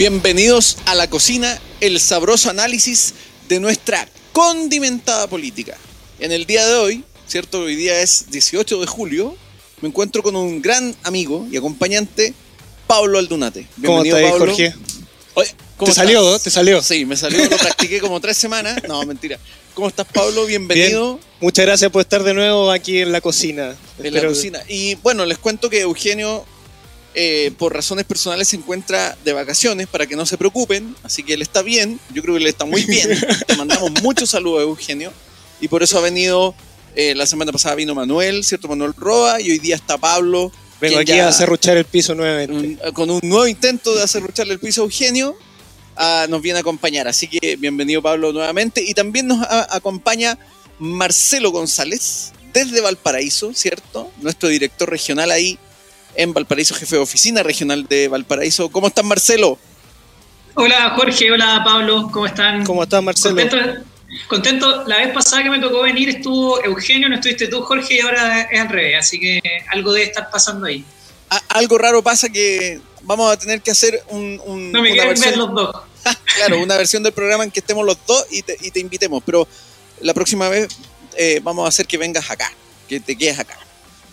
Bienvenidos a la cocina, el sabroso análisis de nuestra condimentada política. En el día de hoy, ¿cierto? Hoy día es 18 de julio, me encuentro con un gran amigo y acompañante, Pablo Aldunate. ¿Cómo Bienvenido, estás, Pablo. Jorge? Oye, ¿cómo ¿Te salió? estás? ¿Te salió? Sí, me salió, lo practiqué como tres semanas. No, mentira. ¿Cómo estás, Pablo? Bienvenido. Bien. Muchas gracias por estar de nuevo aquí en la cocina. en la cocina. Y bueno, les cuento que Eugenio, eh, por razones personales, se encuentra de vacaciones para que no se preocupen. Así que él está bien. Yo creo que él está muy bien. Te mandamos muchos saludos, Eugenio. Y por eso ha venido. eh, la semana pasada vino Manuel, ¿cierto? Manuel Roa. Y hoy día está Pablo. Vengo aquí ya- a cerruchar el piso nuevamente. un- con un nuevo intento de acerrucharle el piso a Eugenio, ah, nos viene a acompañar. Así que bienvenido Pablo nuevamente. Y también nos a- acompaña Marcelo González desde Valparaíso, ¿cierto? Nuestro director regional ahí en Valparaíso, jefe de oficina regional de Valparaíso. ¿Cómo estás Marcelo? Hola Jorge, hola Pablo, ¿cómo están? ¿Cómo estás, Marcelo? Contento, contento. La vez pasada que me tocó venir estuvo Eugenio, no estuviste tú Jorge y ahora es al revés, así que algo debe estar pasando ahí. A- algo raro pasa que vamos a tener que hacer un, un- No me una quieren ver versión los dos. claro, una versión del programa en que estemos los dos y te, y te invitemos. Pero la próxima vez eh, vamos a hacer que vengas acá, que te quedes acá,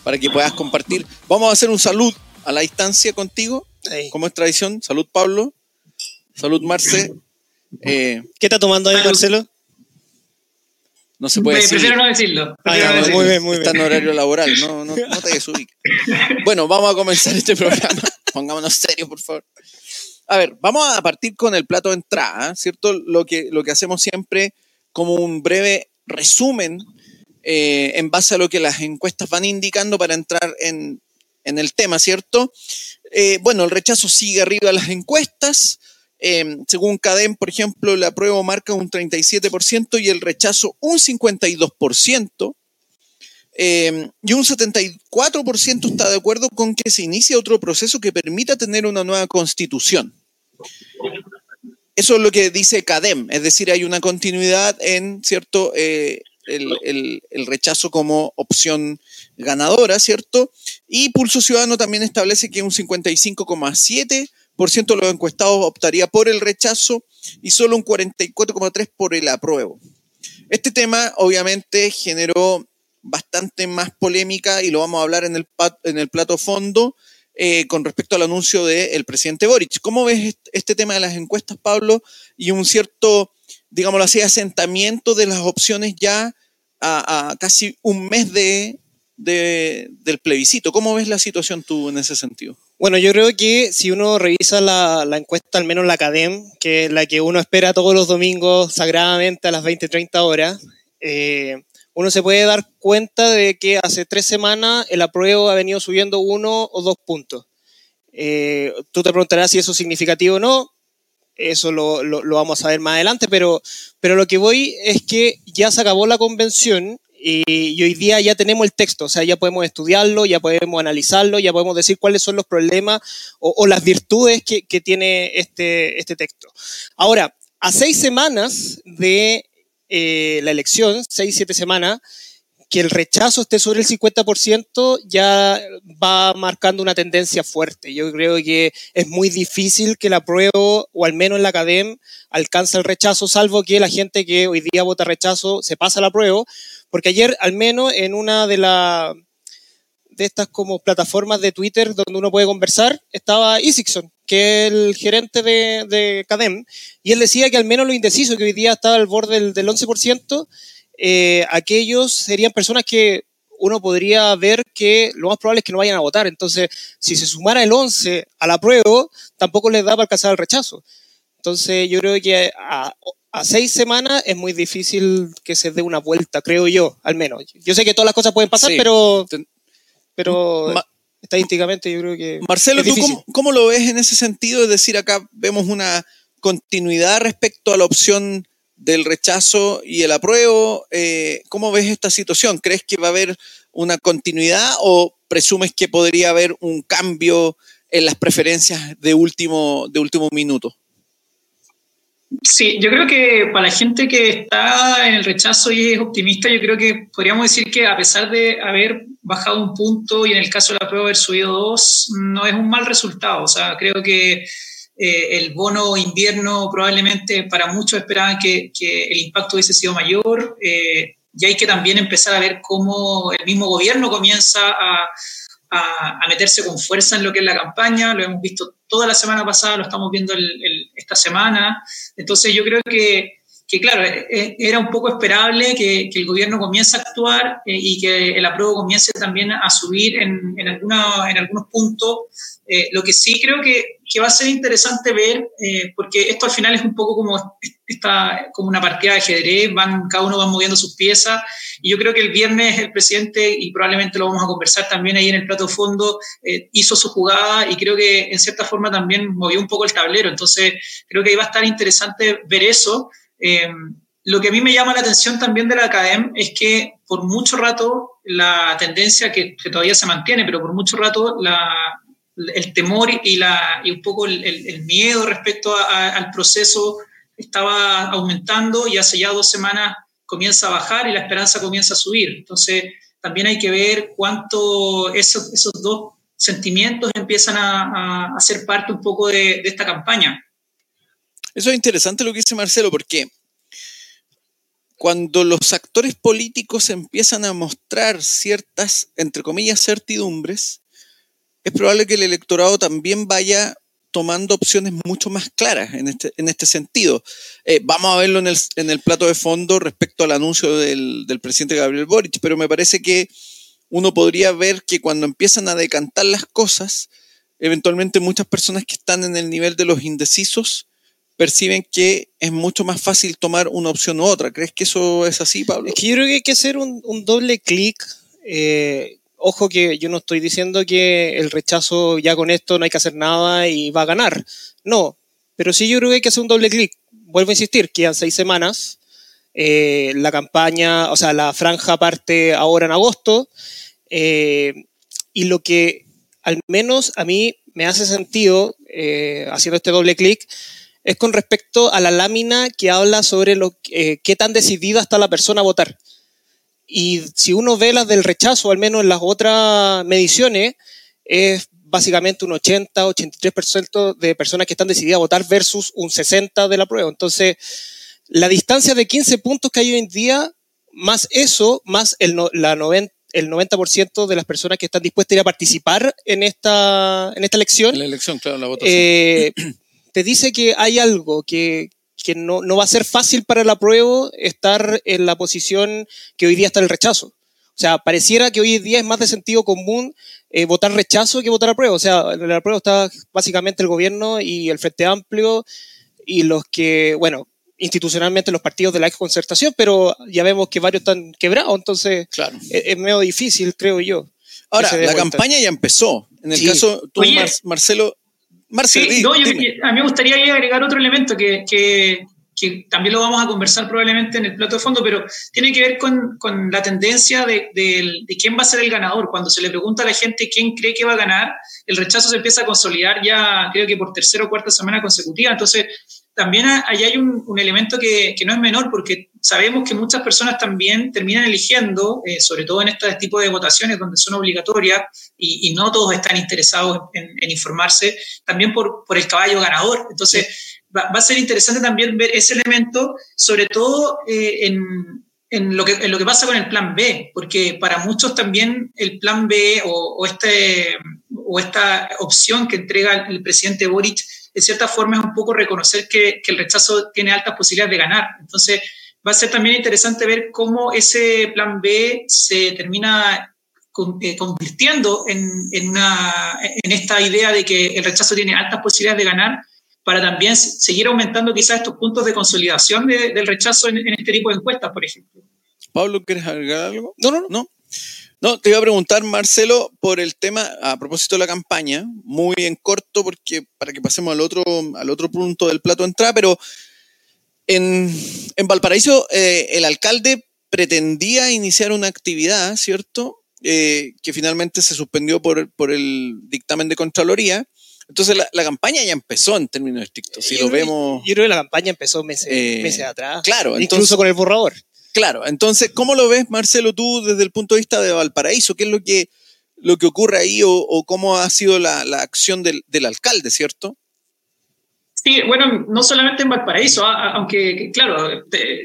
para que puedas compartir. Vamos a hacer un salud a la distancia contigo, como es tradición. Salud, Pablo. Salud, Marce. Eh, ¿Qué está tomando ahí. Marcelo? no se puede decir. prefiero no decirlo. Ah, prefiero no muy decirlo. bien, muy Está bien. en horario laboral, no, no, no te desubiques. Bueno, vamos a comenzar este programa. Pongámonos serios, por favor. A ver, vamos a partir con el plato de entrada, ¿cierto? Lo que, lo que hacemos siempre como un breve resumen eh, en base a lo que las encuestas van indicando para entrar en, el tema, ¿cierto? Eh, bueno, el rechazo sigue arriba de las encuestas. Eh, según CADEM, por ejemplo, el apruebo marca un 37% y el rechazo un 52%. Eh, y un 74% está de acuerdo con que se inicie otro proceso que permita tener una nueva constitución. Eso es lo que dice CADEM, es decir, hay una continuidad en cierto el, el- el rechazo como opción ganadora, ¿cierto? Y Pulso Ciudadano también establece que un 55,7% de los encuestados optaría por el rechazo y solo un 44,3% por el apruebo. Este tema obviamente generó bastante más polémica y lo vamos a hablar en el, pat- en el plato fondo eh, con respecto al anuncio del presidente Boric. ¿Cómo ves est- este tema de las encuestas, Pablo? Y un cierto, digámoslo así, asentamiento de las opciones ya a, casi un mes de, de- del plebiscito. ¿Cómo ves la situación tú en ese sentido? Bueno, yo creo que si uno revisa la, la encuesta, al menos la CADEM, que es la que uno espera todos los domingos sagradamente a las 20, 30 horas, eh, uno se puede dar cuenta de que hace tres semanas el apruebo ha venido subiendo uno o dos puntos. Eh, tú te preguntarás si eso es significativo o no, eso lo, lo- vamos a ver más adelante, pero, pero lo que voy es que ya se acabó la convención y, hoy día ya tenemos el texto, o sea, ya podemos estudiarlo, ya podemos analizarlo, ya podemos decir cuáles son los problemas o, o las virtudes que, que tiene este, este texto. Ahora, a seis semanas de eh, la elección, seis, siete semanas, que el rechazo esté sobre el 50% ya va marcando una tendencia fuerte. Yo creo que es muy difícil que el apruebo, o al menos en la academia, alcance el rechazo, salvo que la gente que hoy día vota rechazo se pasa al apruebo, porque ayer, al menos en una de las de estas como plataformas de Twitter donde uno puede conversar, estaba Isixson, que es el gerente de, de CADEM, y él decía que al menos lo indeciso, que hoy día estaba al borde del 11%, eh, aquellos serían personas que uno podría ver que lo más probable es que no vayan a votar. Entonces, si se sumara el 11 al apruebo, tampoco les da para alcanzar el rechazo. Entonces, yo creo que a, a seis semanas es muy difícil que se dé una vuelta, creo yo, al menos. Yo sé que todas las cosas pueden pasar, Sí. pero, pero Ma- estadísticamente yo creo que Marcelo, es ¿tú cómo, cómo lo ves en ese sentido? Es decir, acá vemos una continuidad respecto a la opción del rechazo y el apruebo. Eh, ¿Cómo ves esta situación? ¿Crees que va a haber una continuidad o presumes que podría haber un cambio en las preferencias de último, de último minuto? Sí, yo creo que para la gente que está en el rechazo y es optimista, yo creo que podríamos decir que a pesar de haber bajado un punto y en el caso de la prueba haber subido dos, no es un mal resultado. O sea, creo que eh, el bono invierno probablemente para muchos esperaban que, el impacto hubiese sido mayor. Eh, y hay que también empezar a ver cómo el mismo gobierno comienza a, meterse con fuerza en lo que es la campaña. Lo hemos visto toda la semana pasada, lo estamos viendo esta semana. Entonces yo creo que que claro, eh, eh, era un poco esperable que, el gobierno comience a actuar eh, y que el apruebo comience también a subir en, en, alguna, en algunos puntos. lo que sí creo que, que, va a ser interesante ver, porque esto al final es un poco como, esta, como una partida de ajedrez, van, cada uno va moviendo sus piezas, y yo creo que el viernes el presidente, y probablemente lo vamos a conversar también ahí en el plato fondo, hizo su jugada y creo que en cierta forma también movió un poco el tablero, entonces creo que ahí va a estar interesante ver eso. Eh, lo que a mí me llama la atención también de la ACADEM es que por mucho rato la tendencia que, todavía se mantiene, pero por mucho rato el temor y, la, y un poco el, miedo respecto al proceso estaba aumentando y hace ya dos semanas comienza a bajar y la esperanza comienza a subir. Entonces también hay que ver cuánto esos, dos sentimientos empiezan a, ser parte un poco de esta campaña. Eso es interesante lo que dice Marcelo, porque cuando los actores políticos empiezan a mostrar ciertas, entre comillas, certidumbres, es probable que el electorado también vaya tomando opciones mucho más claras en este, en este sentido. Eh, vamos a verlo en el, en el, plato de fondo respecto al anuncio del, del presidente Gabriel Boric, pero me parece que uno podría ver que cuando empiezan a decantar las cosas, eventualmente muchas personas que están en el nivel de los indecisos perciben que es mucho más fácil tomar una opción u otra. ¿Crees que eso es así, Pablo? Es que yo creo que hay que hacer un, doble clic. Eh, ojo que yo no estoy diciendo que el rechazo ya con esto no hay que hacer nada y va a ganar. No, pero sí yo creo que hay que hacer un doble clic. Vuelvo a insistir, quedan seis semanas. Eh, la campaña, o sea, la franja parte ahora en agosto. Eh, y lo que al menos a mí me hace sentido, haciendo este doble clic, es con respecto a la lámina que habla sobre lo, eh, qué tan decidida está la persona a votar. Y si uno ve las del rechazo, al menos en las otras mediciones, es básicamente un 80, 83% de personas que están decididas a votar versus un 60% de la prueba. Entonces, la distancia de 15 puntos que hay hoy en día, más eso, más el, la 90, el 90% de las personas que están dispuestas a ir a participar en esta, en esta elección. En la elección, claro, la votación. Eh, te dice que hay algo que, no, va a ser fácil para el apruebo estar en la posición que hoy día está el rechazo. O sea, pareciera que hoy día es más de sentido común eh, votar rechazo que votar apruebo. O sea, en el apruebo está básicamente el gobierno y el Frente Amplio y los que, bueno, institucionalmente los partidos de la concertación, pero ya vemos que varios están quebrados, entonces claro. es, medio difícil, creo yo. Ahora, la campaña ya empezó. En el caso, tú, Marcelo, sí, a mí me gustaría agregar otro elemento que, que, que, también lo vamos a conversar probablemente en el plato de fondo, pero tiene que ver con, con la tendencia de, de, de, quién va a ser el ganador. Cuando se le pregunta a la gente quién cree que va a ganar, el rechazo se empieza a consolidar ya creo que por tercera o cuarta semana consecutiva. Entonces, también ahí hay un, un elemento que, que, no es menor, porque sabemos que muchas personas también terminan eligiendo, eh, sobre todo en este tipo de votaciones donde son obligatorias y, y no todos están interesados en, en, informarse, también por, por el caballo ganador. Entonces, va, va, a ser interesante también ver ese elemento, sobre todo eh, en, en, lo que, en lo que pasa con el plan B, porque para muchos también el plan B o, o este, o esta opción que entrega el presidente Boric de cierta forma es un poco reconocer que, que, el rechazo tiene altas posibilidades de ganar. Entonces, va a ser también interesante ver cómo ese plan B se termina eh, convirtiendo en, en, una, en esta idea de que el rechazo tiene altas posibilidades de ganar para también seguir aumentando quizás estos puntos de consolidación de, del rechazo en, en, este tipo de encuestas, por ejemplo. Pablo, ¿quieres agregar algo? No, no, no. ¿No? Te iba a preguntar, Marcelo, por el tema, a propósito de la campaña, muy en corto, porque para que pasemos al otro, al otro punto del plato de entrada, pero en, en Valparaíso eh, el alcalde pretendía iniciar una actividad, ¿cierto? Eh, que finalmente se suspendió por, por el dictamen de Contraloría. Entonces la, la, campaña ya empezó en términos estrictos. Si yo lo vemos. Yo creo que la campaña empezó meses, eh, meses atrás. Claro, incluso entonces, con el borrador. Claro, entonces, ¿cómo lo ves, Marcelo, tú desde el punto de vista de Valparaíso? ¿Qué es lo que, lo que ocurre ahí o, cómo ha sido la, la acción del, del, alcalde, cierto? Sí, bueno, no solamente en Valparaíso, aunque, claro,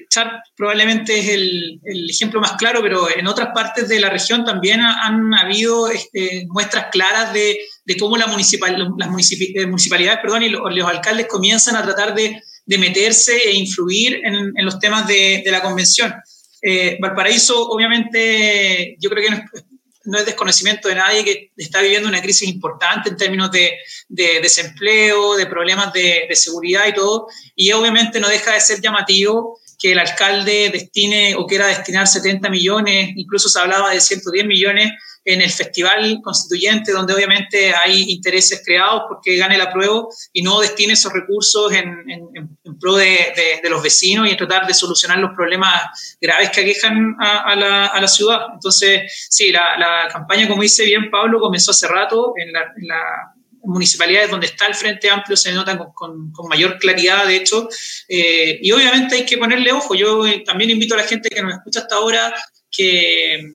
Char probablemente es el, ejemplo más claro, pero en otras partes de la región también han habido este, muestras claras de, cómo la municipal, las eh, municipalidades perdón, y los, alcaldes comienzan a tratar de, meterse e influir en, los temas de, la convención. Eh, Valparaíso, obviamente, yo creo que no es, no es desconocimiento de nadie que está viviendo una crisis importante en términos de, desempleo, de problemas de, de, seguridad y todo, y obviamente no deja de ser llamativo que el alcalde destine o quiera destinar 70 millones, incluso se hablaba de 110 millones en el festival constituyente, donde obviamente hay intereses creados porque gane la prueba y no destine esos recursos en, pro de, los vecinos y en tratar de solucionar los problemas graves que aquejan a, la, ciudad. Entonces, sí, la, campaña, como dice bien Pablo, comenzó hace rato en la, municipalidades donde está el Frente Amplio se nota con, con, mayor claridad, de hecho, eh, y obviamente hay que ponerle ojo. Yo eh, también invito a la gente que nos escucha hasta ahora que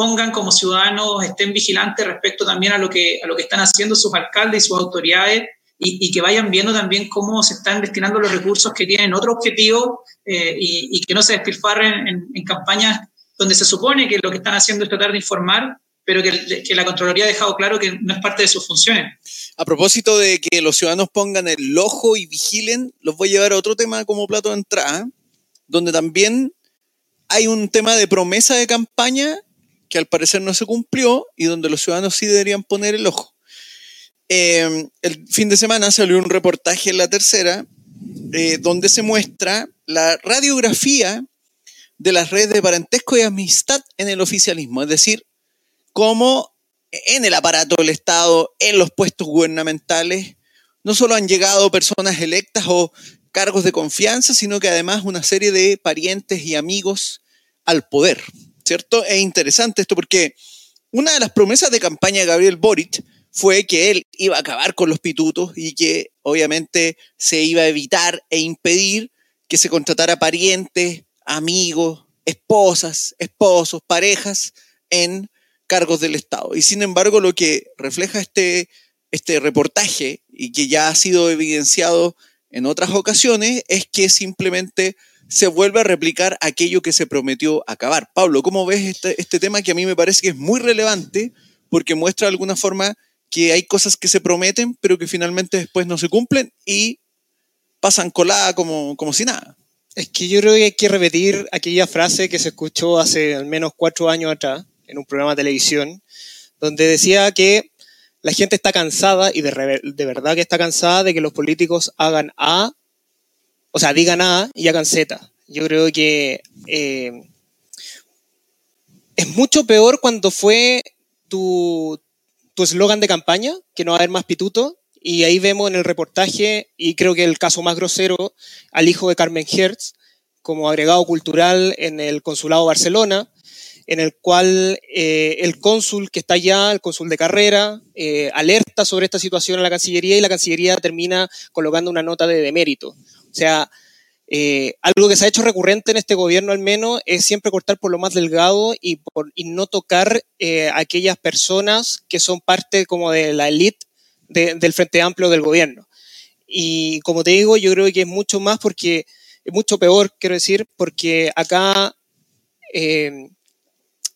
pongan como ciudadanos, estén vigilantes respecto también a lo que, a lo que están haciendo sus alcaldes y sus autoridades y, que vayan viendo también cómo se están destinando los recursos que tienen otro objetivo eh, y, que no se despilfarren en, campañas donde se supone que lo que están haciendo es tratar de informar, pero que, que, la Contraloría ha dejado claro que no es parte de sus funciones. A propósito de que los ciudadanos pongan el ojo y vigilen, los voy a llevar a otro tema como plato de entrada, donde también hay un tema de promesa de campaña que al parecer no se cumplió y donde los ciudadanos sí deberían poner el ojo. Eh, el fin de semana salió un reportaje en la tercera eh, donde se muestra la radiografía de las redes de parentesco y amistad en el oficialismo, es decir, cómo en el aparato del Estado, en los puestos gubernamentales, no solo han llegado personas electas o cargos de confianza, sino que además una serie de parientes y amigos al poder. ¿Cierto? Es interesante esto porque una de las promesas de campaña de Gabriel Boric fue que él iba a acabar con los pitutos y que obviamente se iba a evitar e impedir que se contratara parientes, amigos, esposas, esposos, parejas en cargos del Estado. Y sin embargo, lo que refleja este, este reportaje y que ya ha sido evidenciado en otras ocasiones es que simplemente se vuelve a replicar aquello que se prometió acabar. Pablo, ¿cómo ves este, este, tema que a mí me parece que es muy relevante porque muestra de alguna forma que hay cosas que se prometen pero que finalmente después no se cumplen y pasan colada como, como si nada? Es que yo creo que hay que repetir aquella frase que se escuchó hace al menos cuatro años atrás en un programa de televisión, donde decía que la gente está cansada y de, de verdad que está cansada de que los políticos hagan A o sea, digan A y hagan Z. Yo creo que eh, es mucho peor cuando fue tu eslogan de campaña, que no va a haber más pituto, y ahí vemos en el reportaje, y creo que el caso más grosero, al hijo de Carmen Hertz, como agregado cultural en el Consulado Barcelona, en el cual eh, el cónsul que está allá, el cónsul de carrera, eh, alerta sobre esta situación a la Cancillería y la Cancillería termina colocando una nota de demérito. O sea, eh, algo que se ha hecho recurrente en este gobierno al menos es siempre cortar por lo más delgado y, por, y no tocar eh, aquellas personas que son parte como de la élite del Frente Amplio del gobierno. Y como te digo, yo creo que es mucho más porque, es mucho peor, quiero decir, porque acá eh,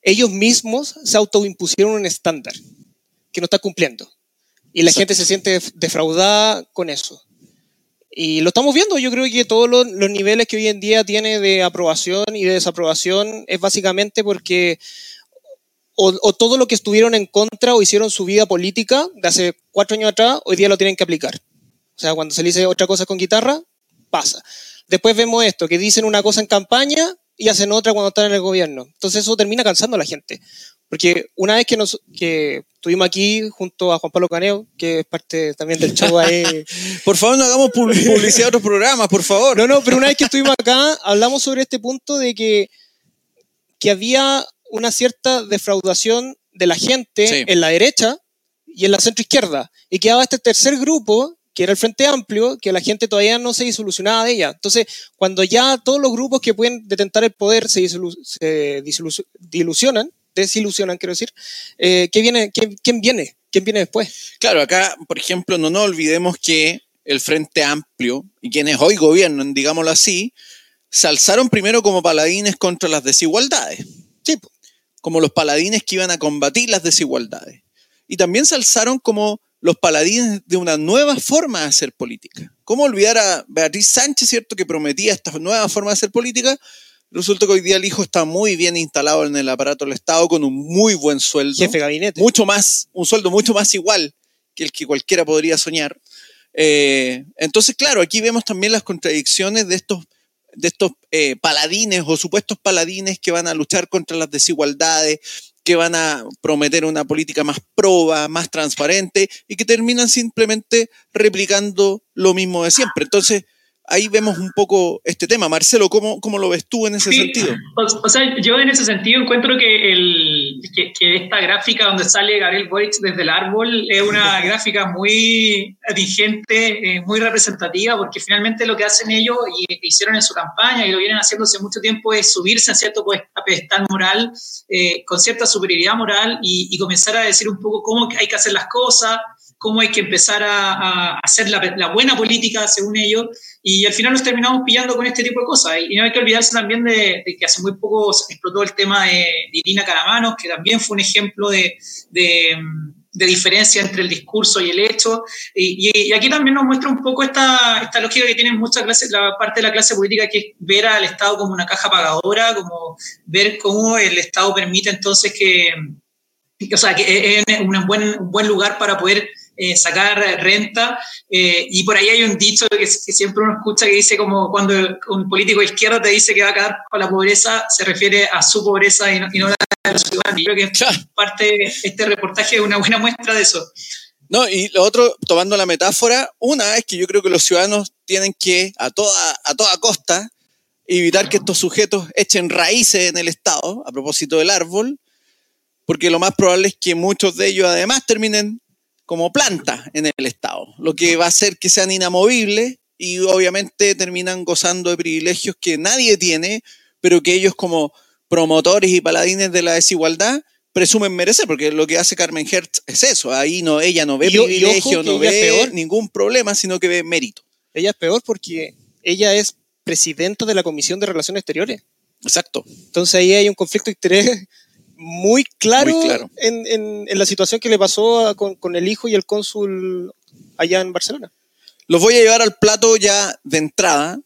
ellos mismos se autoimpusieron un estándar que no está cumpliendo. Y la gente se siente defraudada con eso. Y lo estamos viendo, yo creo que todos los, niveles que hoy en día tiene de aprobación y de desaprobación es básicamente porque o, todo lo que estuvieron en contra o hicieron su vida política de hace cuatro años atrás, hoy día lo tienen que aplicar. O sea, cuando se le dice otra cosa con guitarra, pasa. Después vemos esto, que dicen una cosa en campaña y hacen otra cuando están en el gobierno. Entonces eso termina cansando a la gente. Porque una vez que, nos, que estuvimos aquí junto a Juan Pablo Caneo, que es parte también del show ahí. por favor, no hagamos publicidad a otros programas, por favor. No, no, pero una vez que estuvimos acá, hablamos sobre este punto de que, que había una cierta defraudación de la gente en la derecha y en la centro izquierda. Y quedaba este tercer grupo, que era el Frente Amplio, que la gente todavía no se disolucionaba de ella. Entonces, cuando ya todos los grupos que pueden detentar el poder se, se dilucionan, desilusionan, quiero decir. Eh, ¿qué viene, quién, viene? ¿Quién viene después? Claro, acá, por ejemplo, no nos olvidemos que el Frente Amplio y quienes hoy gobiernan, digámoslo así, se alzaron primero como paladines contra las desigualdades. Sí, como los paladines que iban a combatir las desigualdades. Y también se alzaron como los paladines de una nueva forma de hacer política. ¿Cómo olvidar a Beatriz Sánchez, cierto, que prometía esta nueva forma de hacer política? Resulta que hoy día el hijo está muy bien instalado en el aparato del Estado con un muy buen sueldo. Jefe de gabinete. Mucho más, un sueldo mucho más igual que el que cualquiera podría soñar. Eh, entonces, claro, aquí vemos también las contradicciones de estos de estos eh, paladines o supuestos paladines que van a luchar contra las desigualdades, que van a prometer una política más proba, más transparente y que terminan simplemente replicando lo mismo de siempre. Entonces, ahí vemos un poco este tema. Marcelo, ¿cómo, cómo lo ves tú en ese sentido? O, sea, yo en ese sentido encuentro que, el, que, esta gráfica donde sale Gabriel Boric desde el árbol es una gráfica muy vigente, eh, muy representativa, porque finalmente lo que hacen ellos y hicieron en su campaña y lo vienen haciendo hace mucho tiempo es subirse a cierto pues, pedestal moral, eh, con cierta superioridad moral y, y comenzar a decir un poco cómo hay que hacer las cosas, cómo hay que empezar a, hacer la, buena política según ellos, y al final nos terminamos pillando con este tipo de cosas. Y no hay que olvidarse también de, que hace muy poco explotó el tema de, Irina Caramanos, que también fue un ejemplo de, diferencia entre el discurso y el hecho. Y, aquí también nos muestra un poco esta, esta lógica que tienen muchas clases, la parte de la clase política, que es ver al Estado como una caja pagadora, como ver cómo el Estado permite entonces que, o sea, que es un buen, un buen lugar para poder eh, sacar renta. Eh, y por ahí hay un dicho que, siempre uno escucha que dice como cuando un político de izquierda te dice que va a acabar con la pobreza, se refiere a su pobreza y no, a la de los ciudadanos. Creo que parte este reportaje es una buena muestra de eso. No, y lo otro, tomando la metáfora, una es que yo creo que los ciudadanos tienen que, a toda, a toda costa, evitar que estos sujetos echen raíces en el Estado, a propósito del árbol, porque lo más probable es que muchos de ellos además terminen como planta en el Estado, lo que va a hacer que sean inamovibles y obviamente terminan gozando de privilegios que nadie tiene, pero que ellos como promotores y paladines de la desigualdad presumen merecer, porque lo que hace Carmen Hertz es eso, ahí no, ella no ve privilegio, no ve ningún problema, sino que ve mérito. Ella es peor porque ella es presidenta de la Comisión de Relaciones Exteriores. Exacto. Entonces ahí hay un conflicto de interés muy claro, En, la situación que le pasó con, el hijo y el cónsul allá en Barcelona. Los voy a llevar al plato ya de entrada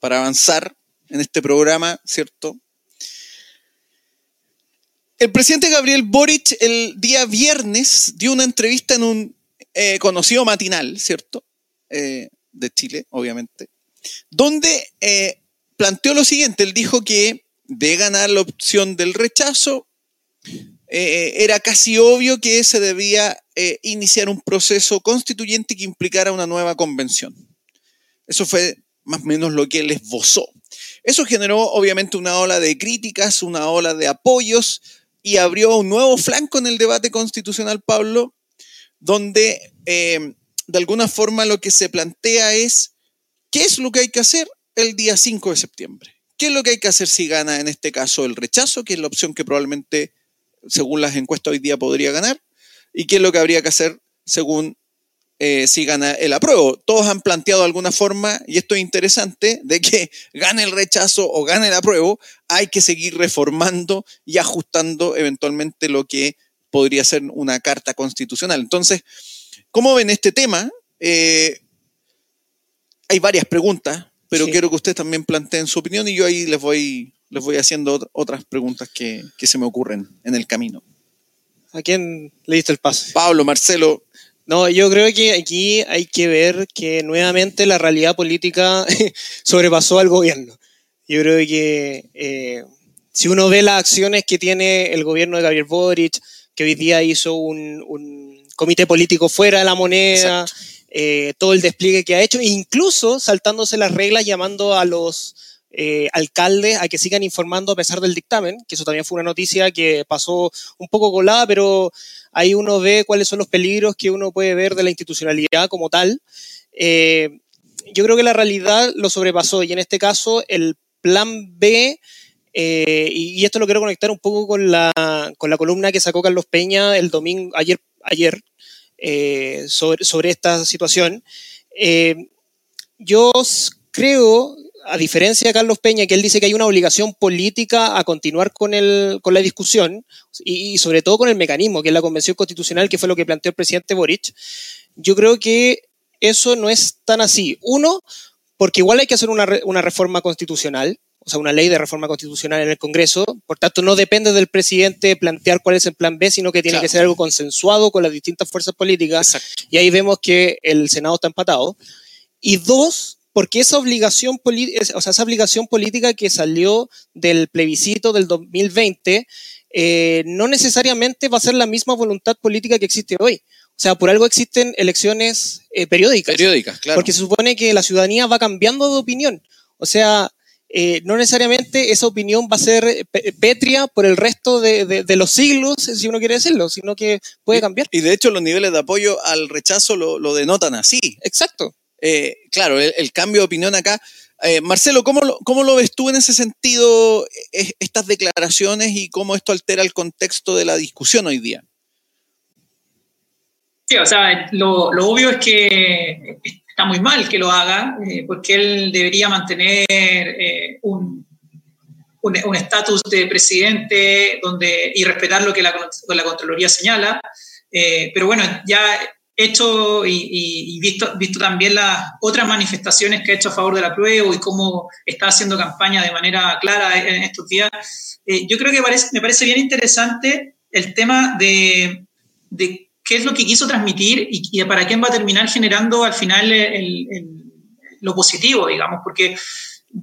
para avanzar en este programa, ¿cierto? El presidente Gabriel Boric el día viernes dio una entrevista en un eh, conocido matinal, ¿cierto? Eh, de Chile, obviamente, donde eh, planteó lo siguiente, él dijo que de ganar la opción del rechazo, eh, era casi obvio que se debía eh, iniciar un proceso constituyente que implicara una nueva convención. Eso fue más o menos lo que él esbozó. Eso generó obviamente una ola de críticas, una ola de apoyos y abrió un nuevo flanco en el debate constitucional, Pablo, donde eh, de alguna forma lo que se plantea es qué es lo que hay que hacer el día 5 de septiembre. ¿Qué es lo que hay que hacer si gana en este caso el rechazo, que es la opción que probablemente, según las encuestas hoy día, podría ganar? ¿Y qué es lo que habría que hacer según eh, si gana el apruebo? Todos han planteado de alguna forma, y esto es interesante, de que gane el rechazo o gane el apruebo, hay que seguir reformando y ajustando eventualmente lo que podría ser una carta constitucional. Entonces, ¿cómo ven este tema? Eh, hay varias preguntas pero quiero que ustedes también planteen su opinión y yo ahí les voy, les voy haciendo otras preguntas que, se me ocurren en el camino. ¿A quién le diste el paso? Pablo, Marcelo. No, yo creo que aquí hay que ver que nuevamente la realidad política sobrepasó al gobierno. Yo creo que eh, si uno ve las acciones que tiene el gobierno de Gabriel Boric, que hoy día hizo un, un comité político fuera de la moneda, eh, todo el despliegue que ha hecho, incluso saltándose las reglas, llamando a los eh, alcaldes a que sigan informando a pesar del dictamen, que eso también fue una noticia que pasó un poco colada, pero ahí uno ve cuáles son los peligros que uno puede ver de la institucionalidad como tal. Eh, yo creo que la realidad lo sobrepasó y en este caso el plan B, y, esto lo quiero conectar un poco con la, con la columna que sacó Carlos Peña el domingo, ayer, ayer eh, sobre, esta situación. Eh, yo creo, a diferencia de Carlos Peña, que él dice que hay una obligación política a continuar con, el, con la discusión y, sobre todo con el mecanismo, que es la Convención Constitucional, que fue lo que planteó el presidente Boric, yo creo que eso no es tan así. Uno, porque igual hay que hacer una, una reforma constitucional, o sea, una ley de reforma constitucional en el Congreso. Por tanto, no depende del presidente plantear cuál es el plan B, sino que tiene que ser algo consensuado con las distintas fuerzas políticas. Y ahí vemos que el Senado está empatado. Y dos, porque esa obligación, o sea, esa obligación política que salió del plebiscito del 2020 eh, no necesariamente va a ser la misma voluntad política que existe hoy. O sea, por algo existen elecciones eh, periódicas. Periódicas, claro. Porque se supone que la ciudadanía va cambiando de opinión. O sea, eh, no necesariamente esa opinión va a ser pétrea por el resto de, los siglos, si uno quiere decirlo, sino que puede cambiar. Y de hecho los niveles de apoyo al rechazo lo, denotan así. Exacto. Eh, claro, el, cambio de opinión acá. Eh, Marcelo, ¿cómo lo, ¿cómo lo ves tú en ese sentido, estas declaraciones y cómo esto altera el contexto de la discusión hoy día? Sí, o sea, lo, obvio es que está muy mal que lo haga, eh, porque él debería mantener eh, un estatus de presidente donde, y respetar lo que la, la Contraloría señala. Pero bueno, ya hecho y, visto, visto también las otras manifestaciones que ha hecho a favor de la prueba y cómo está haciendo campaña de manera clara en estos días, yo creo que me parece bien interesante el tema de, de qué es lo que quiso transmitir y, para quién va a terminar generando al final lo positivo, digamos, porque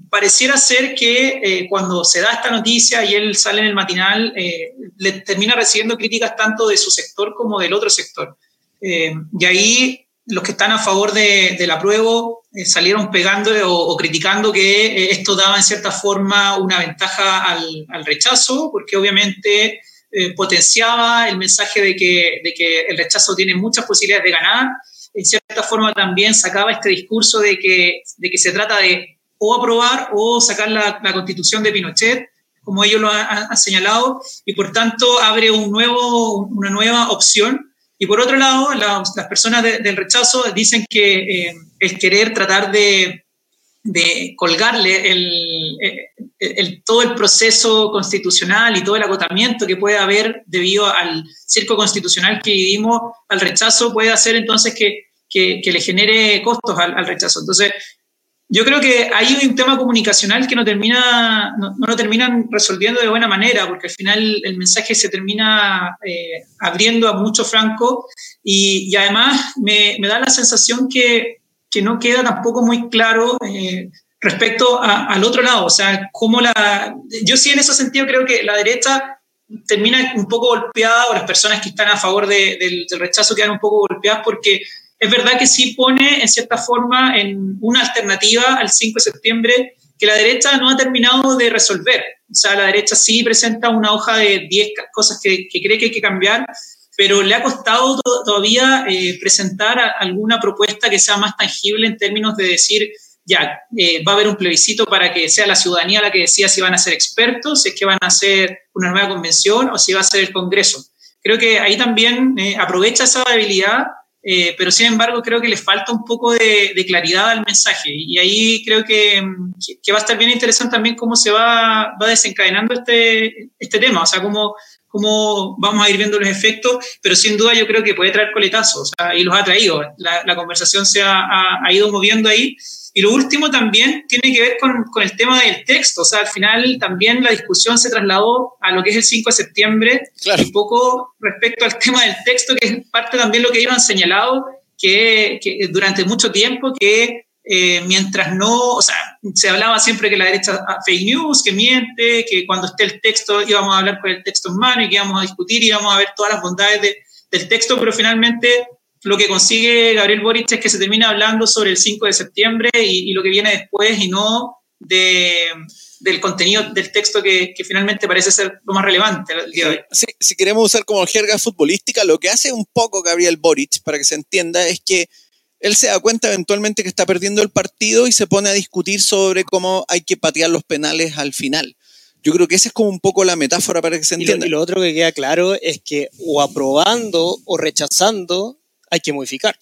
pareciera ser que eh, cuando se da esta noticia y él sale en el matinal, eh, le termina recibiendo críticas tanto de su sector como del otro sector. Eh, y ahí los que están a favor de, del apruebo salieron pegando o, criticando que esto daba en cierta forma una ventaja al, rechazo, porque obviamente eh, potenciaba el mensaje de que, el rechazo tiene muchas posibilidades de ganar. En cierta forma también sacaba este discurso de que, se trata de o aprobar o sacar la, constitución de Pinochet, como ellos lo han, señalado, y por tanto abre una nueva opción. Y por otro lado, las personas del rechazo dicen que eh, el querer tratar de de colgarle el, todo el proceso constitucional y todo el agotamiento que puede haber debido al circo constitucional que vivimos, al rechazo, puede hacer entonces que, le genere costos al, rechazo. Entonces, yo creo que hay un tema comunicacional que no, termina, no, lo terminan resolviendo de buena manera, porque al final el mensaje se termina eh, abriendo a mucho franco y, además me, me da la sensación que que no queda tampoco muy claro eh, respecto al otro lado. O sea, cómo la. Yo sí, en ese sentido, creo que la derecha termina un poco golpeada, o las personas que están a favor del, rechazo quedan un poco golpeadas, porque es verdad que sí pone, en cierta forma, en una alternativa al 5 de septiembre que la derecha no ha terminado de resolver. O sea, la derecha sí presenta una hoja de 10 cosas que, cree que hay que cambiar, pero le ha costado todavía eh, presentar alguna propuesta que sea más tangible en términos de decir, ya, eh, va a haber un plebiscito para que sea la ciudadanía la que decida si van a ser expertos, si es que van a hacer una nueva convención o si va a ser el Congreso. Creo que ahí también eh, aprovecha esa debilidad, pero sin embargo creo que le falta un poco de, claridad al mensaje y ahí creo que, que, va a estar bien interesante también cómo se va, va desencadenando este, este tema, o sea, cómo cómo vamos a ir viendo los efectos, pero sin duda yo creo que puede traer coletazos, y los ha traído. La, conversación se ha, ido moviendo ahí. Y lo último también tiene que ver con, con, el tema del texto, o sea, al final también la discusión se trasladó a lo que es el 5 de septiembre, un poco respecto al tema del texto, que es parte también lo que ellos han señalado, que, que durante mucho tiempo, que eh, mientras no, o sea, se hablaba siempre que la derecha ah, fake news, que miente, que cuando esté el texto íbamos a hablar con el texto en mano y que íbamos a discutir y íbamos a ver todas las bondades del texto, pero finalmente lo que consigue Gabriel Boric es que se termina hablando sobre el 5 de septiembre y, lo que viene después y no de, del contenido del texto que, que, finalmente parece ser lo más relevante el día de hoy. si queremos usar como jerga futbolística, lo que hace un poco Gabriel Boric, para que se entienda, es que él se da cuenta eventualmente que está perdiendo el partido y se pone a discutir sobre cómo hay que patear los penales al final. Yo creo que esa es como un poco la metáfora para que se entienda. Y lo, otro que queda claro es que o aprobando o rechazando hay que modificar.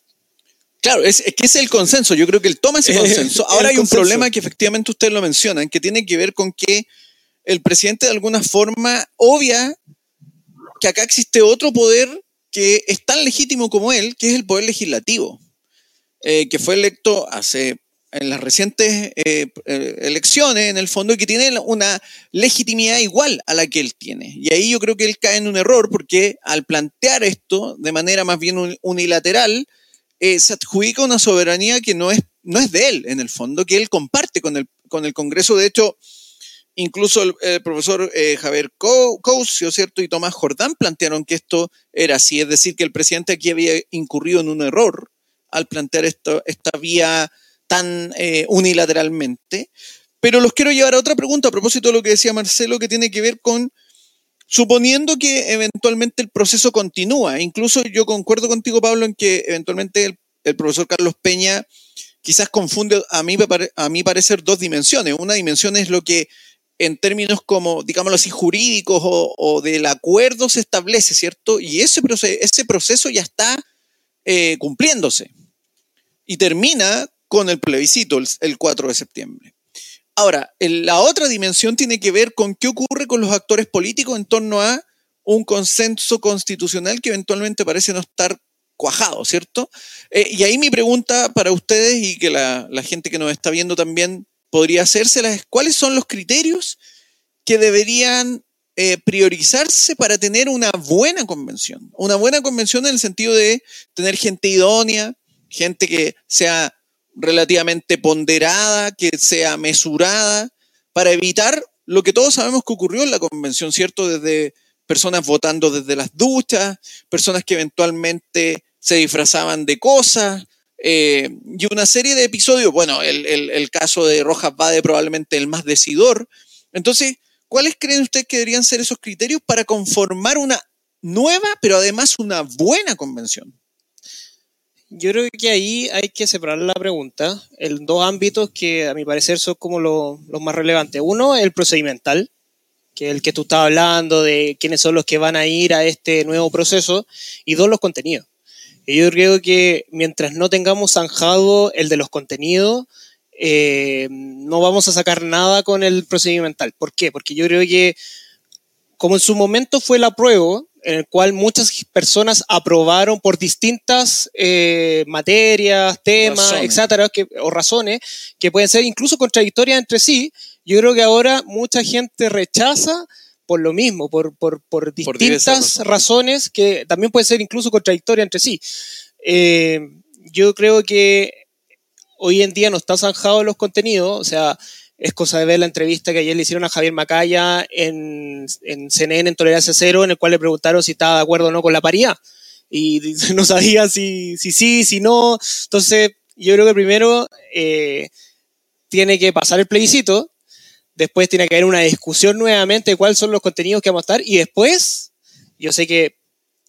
Claro, es, que es el consenso. Yo creo que él toma ese consenso. Ahora hay un problema que efectivamente ustedes lo mencionan, que tiene que ver con que el presidente de alguna forma obvia que acá existe otro poder que es tan legítimo como él, que es el poder legislativo, eh, que fue electo hace en las recientes eh, eh, elecciones, en el fondo, y que tiene una legitimidad igual a la que él tiene. Y ahí yo creo que él cae en un error, porque al plantear esto de manera más bien unilateral, se adjudica una soberanía que no es, no es de él, en el fondo, que él comparte con el, con el Congreso. De hecho, Incluso el, profesor eh, Javier Cousio, ¿cierto? Y Tomás Jordán plantearon que esto era así, es decir, que el presidente aquí había incurrido en un error al plantear esto, esta vía tan eh, unilateralmente. Pero los quiero llevar a otra pregunta a propósito de lo que decía Marcelo, que tiene que ver con, suponiendo que eventualmente el proceso continúa, incluso yo concuerdo contigo, Pablo, en que eventualmente el, profesor Carlos Peña quizás confunde, a mí, a mí parecer, dos dimensiones. Una dimensión es lo que en términos como, digámoslo así, jurídicos o, del acuerdo se establece, ¿cierto? Y ese, proceso, ese proceso ya está eh, cumpliéndose y termina con el plebiscito el, 4 de septiembre. Ahora, la otra dimensión tiene que ver con qué ocurre con los actores políticos en torno a un consenso constitucional que eventualmente parece no estar cuajado, ¿cierto? Eh, y ahí mi pregunta para ustedes y que la, gente que nos está viendo también podría hacérselas, cuáles son los criterios que deberían eh, priorizarse para tener una buena convención. Una buena convención en el sentido de tener gente idónea, gente que sea relativamente ponderada, que sea mesurada, para evitar lo que todos sabemos que ocurrió en la convención, ¿cierto? Desde personas votando desde las duchas, personas que eventualmente se disfrazaban de cosas, eh, y una serie de episodios, bueno, el, caso de Rojas Bade probablemente el más decidor. Entonces, ¿cuáles creen ustedes que deberían ser esos criterios para conformar una nueva, pero además una buena convención? Yo creo que ahí hay que separar la pregunta en dos ámbitos que a mi parecer son como los más relevantes. Uno, el procedimental, que es el que tú estabas hablando de quiénes son los que van a ir a este nuevo proceso, y dos, los contenidos. Y yo creo que mientras no tengamos zanjado el de los contenidos, eh, no vamos a sacar nada con el procedimental. ¿Por qué? Porque yo creo que, como en su momento fue la prueba, en el cual muchas personas aprobaron por distintas eh, materias, temas, etcétera, o razones que pueden ser incluso contradictorias entre sí. Yo creo que ahora mucha gente rechaza por lo mismo, por, distintas razones que también pueden ser incluso contradictorias entre sí. Eh, yo creo que hoy en día no está zanjado los contenidos, o sea, es cosa de ver la entrevista que ayer le hicieron a Javier Macaya en, en CNN en Tolerancia Cero, en el cual le preguntaron si estaba de acuerdo o no con la paridad. Y no sabía si, si sí, si no. Entonces, yo creo que primero eh, tiene que pasar el plebiscito, Después tiene que haber una discusión nuevamente de cuáles son los contenidos que vamos a estar. Y después, yo sé que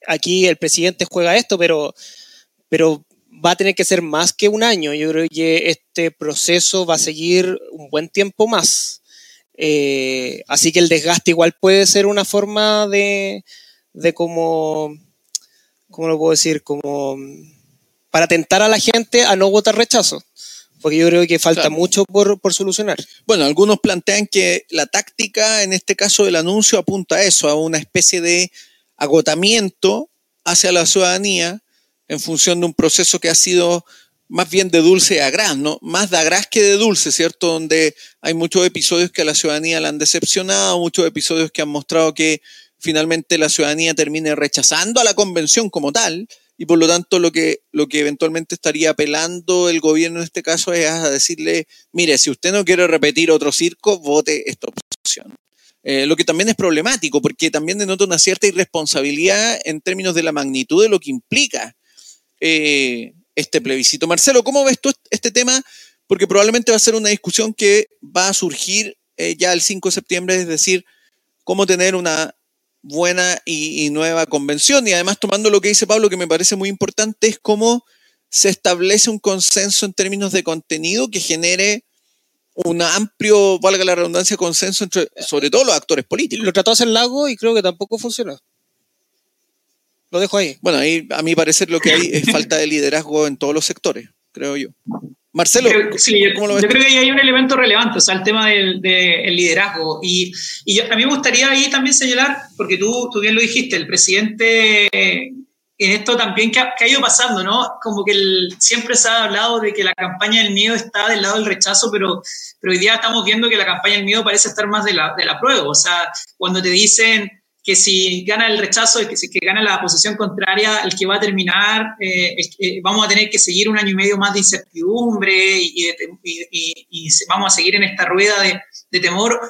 aquí el presidente juega esto, pero, pero va a tener que ser más que un año. Yo creo que este proceso va a seguir un buen tiempo más. Eh, así que el desgaste igual puede ser una forma de, de como, ¿cómo lo puedo decir? Como para tentar a la gente a no votar rechazo porque yo creo que falta mucho por, solucionar. Bueno, algunos plantean que la táctica, en este caso del anuncio, apunta a eso, a una especie de agotamiento hacia la ciudadanía en función de un proceso que ha sido más bien de dulce a gras, ¿no? Más de agraz que de dulce, ¿cierto? Donde hay muchos episodios que a la ciudadanía la han decepcionado, muchos episodios que han mostrado que finalmente la ciudadanía termine rechazando a la convención como tal, y por lo tanto lo que, lo que eventualmente estaría apelando el gobierno en este caso es a decirle, mire, si usted no quiere repetir otro circo, vote esta opción. Eh, lo que también es problemático, porque también denota una cierta irresponsabilidad en términos de la magnitud de lo que implica eh, este plebiscito. Marcelo, ¿cómo ves tú este tema? Porque probablemente va a ser una discusión que va a surgir eh, ya el 5 de septiembre, es decir, cómo tener una buena y, nueva convención. Y además, tomando lo que dice Pablo, que me parece muy importante, es cómo se establece un consenso en términos de contenido que genere un amplio, valga la redundancia, consenso entre, sobre todo los actores políticos. Lo trató hace el lago y creo que tampoco funcionó. Lo dejo ahí. Bueno, ahí a mi parecer lo que hay es falta de liderazgo en todos los sectores, creo yo. Marcelo, sí, ¿cómo lo ves? Yo creo que ahí hay un elemento relevante, o sea, el tema del, liderazgo. Y, y a mí me gustaría ahí también señalar, porque tú, tú bien lo dijiste, el presidente en esto también que ha, ido pasando, ¿no? Como que siempre se ha hablado de que la campaña del miedo está del lado del rechazo, pero, pero hoy día estamos viendo que la campaña del miedo parece estar más de la, de la prueba. O sea, cuando te dicen que si gana el rechazo, que si que gana la posición contraria, el que va a terminar, eh, vamos a tener que seguir un año y medio más de incertidumbre y, y, vamos a seguir en esta rueda de, de, temor.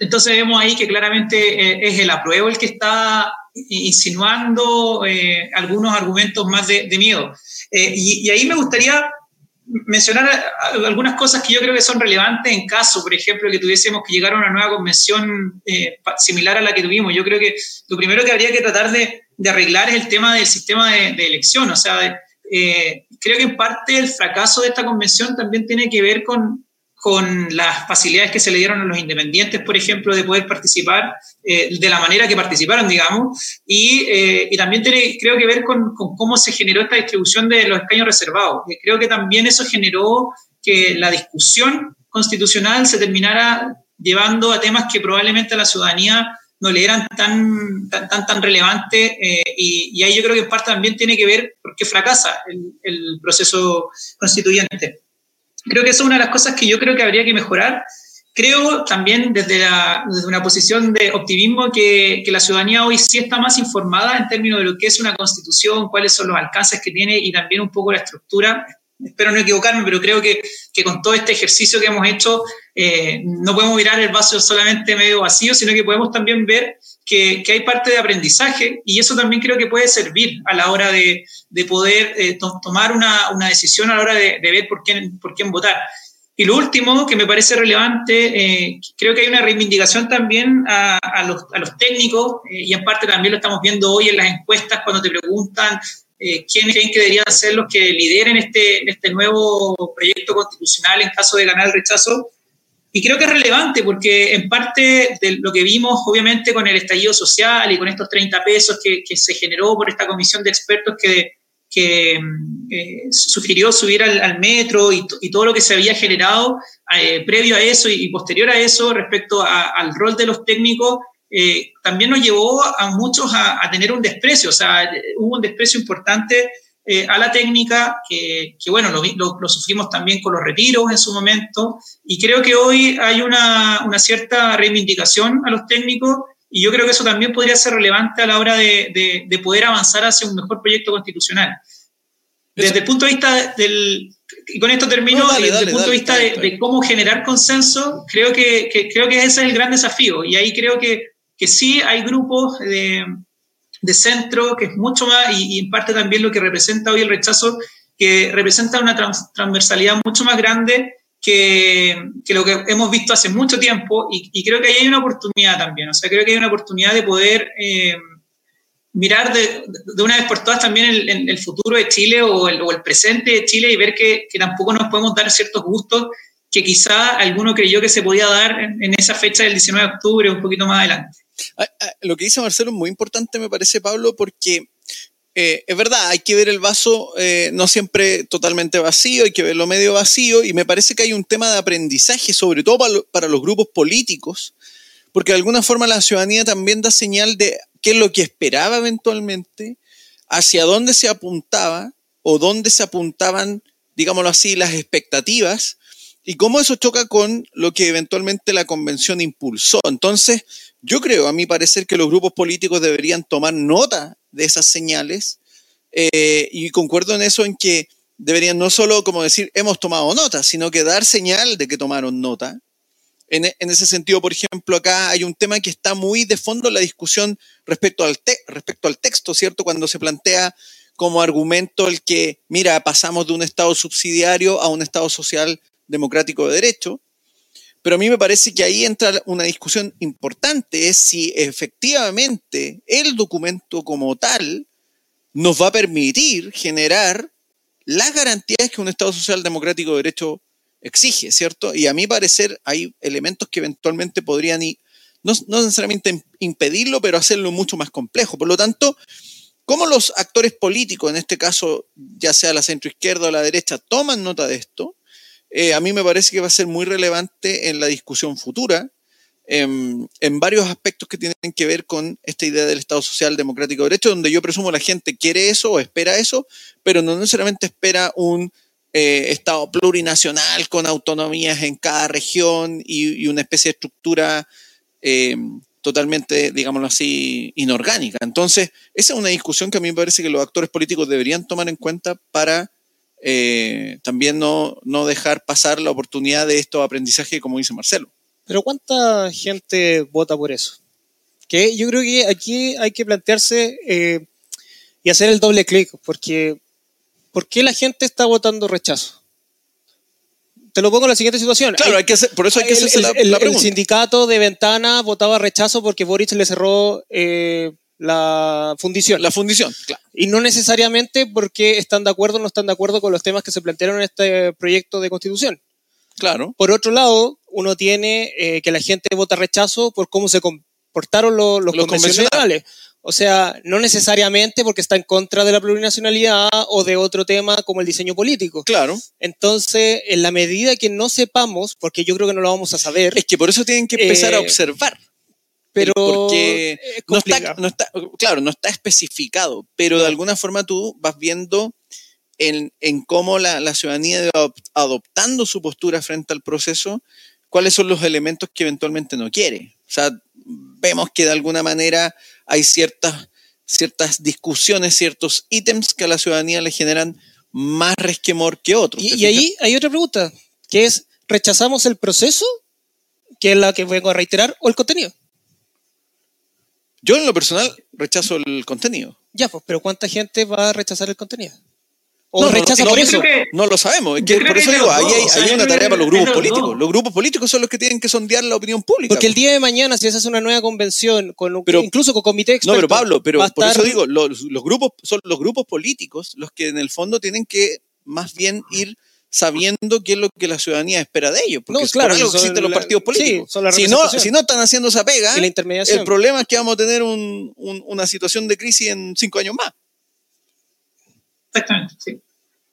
Entonces vemos ahí que claramente eh, es el apruebo el que está insinuando eh, algunos argumentos más de, miedo. Eh, y, ahí me gustaría mencionar algunas cosas que yo creo que son relevantes en caso, por ejemplo, que tuviésemos que llegar a una nueva convención eh, similar a la que tuvimos. Yo creo que lo primero que habría que tratar de, arreglar es el tema del sistema de, elección. O sea, creo que en parte el fracaso de esta convención también tiene que ver con, con las facilidades que se le dieron a los independientes, por ejemplo, de poder participar eh, de la manera que participaron, digamos, y, eh, y también tiene, creo que ver con, con, cómo se generó esta distribución de los escaños reservados. creo que también eso generó que la discusión constitucional se terminara llevando a temas que probablemente a la ciudadanía no le eran tan, tan, tan, tan relevantes eh, y, y, ahí yo creo que en parte también tiene que ver porque fracasa el, el proceso constituyente. Creo que eso es una de las cosas que yo creo que habría que mejorar. Creo también desde, una posición de optimismo que, la ciudadanía hoy sí está más informada en términos de lo que es una constitución, cuáles son los alcances que tiene y también un poco la estructura. Espero no equivocarme, pero creo que, que con todo este ejercicio que hemos hecho eh, no podemos mirar el vaso solamente medio vacío, sino que podemos también ver que, que hay parte de aprendizaje y eso también creo que puede servir a la hora de, de poder eh, tomar una, una, decisión a la hora de, de, ver por quién, por quién votar. Y lo último que me parece relevante, eh, creo que hay una reivindicación también a, los, a los, técnicos, y en parte también lo estamos viendo hoy en las encuestas cuando te preguntan eh, quiénes creen que deberían ser los que lideren este, este nuevo proyecto constitucional en caso de ganar el rechazo. Y creo que es relevante porque en parte de lo que vimos, obviamente, con el estallido social y con estos 30 pesos que, que se generó por esta comisión de expertos que, que eh, sugirió subir al, metro y, y, todo lo que se había generado eh, previo a eso y, posterior a eso respecto al rol de los técnicos, eh, también nos llevó a muchos a, a, tener un desprecio, o sea, hubo un desprecio importante eh, a la técnica, que, que bueno, lo, lo, lo, sufrimos también con los retiros en su momento, y creo que hoy hay una, una cierta reivindicación a los técnicos y yo creo que eso también podría ser relevante a la hora de, de, poder avanzar hacia un mejor proyecto constitucional. Desde el punto de vista del... Y con esto termino, desde el punto de vista de, cómo generar consenso, creo que, que, creo que ese es el gran desafío. Y ahí creo que, que sí hay grupos de, de centro, que es mucho más, y, y, en parte también lo que representa hoy el rechazo, que representa una trans, transversalidad mucho más grande que, que, lo que hemos visto hace mucho tiempo y, creo que ahí hay una oportunidad también, o sea, creo que hay una oportunidad de poder eh, mirar de, de, una vez por todas también el, futuro de Chile o el, o el, presente de Chile y ver que, que, tampoco nos podemos dar ciertos gustos que quizá alguno creyó que se podía dar en, en esa fecha del 19 de octubre, un poquito más adelante. Ah, ah, lo que dice Marcelo es muy importante, me parece, Pablo, porque eh, es verdad, hay que ver el vaso eh, no siempre totalmente vacío, hay que verlo medio vacío, y me parece que hay un tema de aprendizaje, sobre todo para, para, los grupos políticos, porque de alguna forma la ciudadanía también da señal de qué es lo que esperaba eventualmente, hacia dónde se apuntaba o dónde se apuntaban, digámoslo así, las expectativas, y cómo eso choca con lo que eventualmente la convención impulsó. Entonces, yo creo, a mi parecer, que los grupos políticos deberían tomar nota de esas señales eh, y concuerdo en eso en que deberían no solo como decir hemos tomado nota, sino que dar señal de que tomaron nota. En, ese sentido, por ejemplo, acá hay un tema que está muy de fondo en la discusión respecto al, respecto al texto, ¿cierto? Cuando se plantea como argumento el que, mira, pasamos de un Estado subsidiario a un Estado social democrático de derecho. Pero a mí me parece que ahí entra una discusión importante, es si efectivamente el documento como tal nos va a permitir generar las garantías que un Estado social democrático de derecho exige, ¿cierto? Y a mi parecer hay elementos que eventualmente podrían, no, no necesariamente impedirlo, pero hacerlo mucho más complejo. Por lo tanto, cómo los actores políticos, en este caso, ya sea la centroizquierda o la derecha, toman nota de esto, eh, a mí me parece que va a ser muy relevante en la discusión futura, en, varios aspectos que tienen que ver con esta idea del Estado Social Democrático de Derecho, donde yo presumo la gente quiere eso o espera eso, pero no necesariamente espera un eh, Estado plurinacional con autonomías en cada región y, una especie de estructura eh, totalmente, digámoslo así, inorgánica. Entonces, esa es una discusión que a mí me parece que los actores políticos deberían tomar en cuenta para eh, también no, no dejar pasar la oportunidad de estos aprendizajes, como dice Marcelo. Pero ¿cuánta gente vota por eso? Que yo creo que aquí hay que plantearse eh, y hacer el doble clic, porque ¿por qué la gente está votando rechazo? Te lo pongo en la siguiente situación. Claro, hay, que por eso hay que hacer la, el, el, sindicato de Ventana votaba rechazo porque Boric le cerró eh, la fundición. La fundición, claro. Y no necesariamente porque están de acuerdo o no están de acuerdo con los temas que se plantearon en este proyecto de constitución. Claro. Por otro lado, uno tiene eh, que la gente vota rechazo por cómo se comportaron los, los, convencionales. O sea, no necesariamente porque está en contra de la plurinacionalidad o de otro tema como el diseño político. Claro. Entonces, en la medida que no sepamos, porque yo creo que no lo vamos a saber. Es que por eso tienen que empezar a eh, observar pero porque no está, no está, claro, no está especificado, pero de alguna forma tú vas viendo en, en cómo la, la, ciudadanía adoptando su postura frente al proceso, cuáles son los elementos que eventualmente no quiere. O sea, vemos que de alguna manera hay ciertas, ciertas discusiones, ciertos ítems que a la ciudadanía le generan más resquemor que otros. Y, y ahí hay otra pregunta, que es, ¿rechazamos el proceso, que es la que vengo a reiterar, o el contenido? Yo en lo personal rechazo el contenido. Ya, pues, pero ¿cuánta gente va a rechazar el contenido? ¿O no, rechaza por eso? no lo sabemos. por eso digo, ahí hay, una tarea para los grupos políticos. Los grupos políticos son los que tienen que sondear la opinión pública. Porque el día de mañana, si se hace una nueva convención, con, incluso con comité experto, No, pero Pablo, pero por eso digo, los, los, grupos, son los grupos políticos los que en el fondo tienen que más bien ir sabiendo qué es lo que la ciudadanía espera de ellos. Porque claro, algo existen los partidos políticos. si, no, si no están haciendo esa pega, el problema es que vamos a tener una situación de crisis en cinco años más. Exactamente, sí.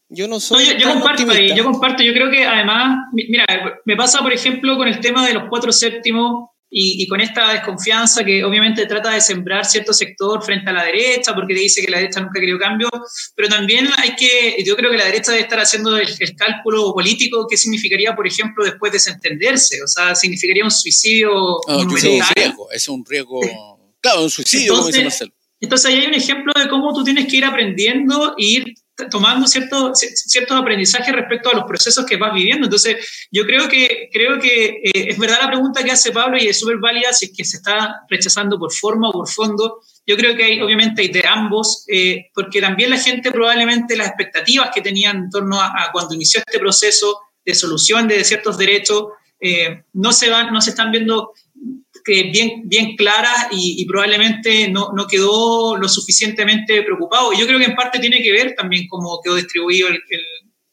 Yo no soy. yo, comparto yo comparto. Yo creo que además, mira, me pasa, por ejemplo, con el tema de los cuatro séptimos y, con esta desconfianza que obviamente trata de sembrar cierto sector frente a la derecha, porque dice que la derecha nunca querido cambio, pero también hay que, yo creo que la derecha debe estar haciendo el, cálculo político, qué significaría, por ejemplo, después desentenderse, o sea, significaría un suicidio ah, Es un riesgo, es un riesgo, claro, un suicidio, entonces, como dice Marcelo. Entonces ahí hay un ejemplo de cómo tú tienes que ir aprendiendo e ir tomando ciertos aprendizajes respecto a los procesos que vas viviendo. Entonces, yo creo que, creo que eh, es verdad la pregunta que hace Pablo y es súper válida si es que se está rechazando por forma o por fondo. Yo creo que hay, obviamente, hay de ambos, eh, porque también la gente probablemente las expectativas que tenían en torno a, cuando inició este proceso de solución de ciertos derechos eh, no, se van, no se están viendo bien, bien clara y, probablemente no, no, quedó lo suficientemente preocupado. Yo creo que en parte tiene que ver también cómo quedó distribuido el,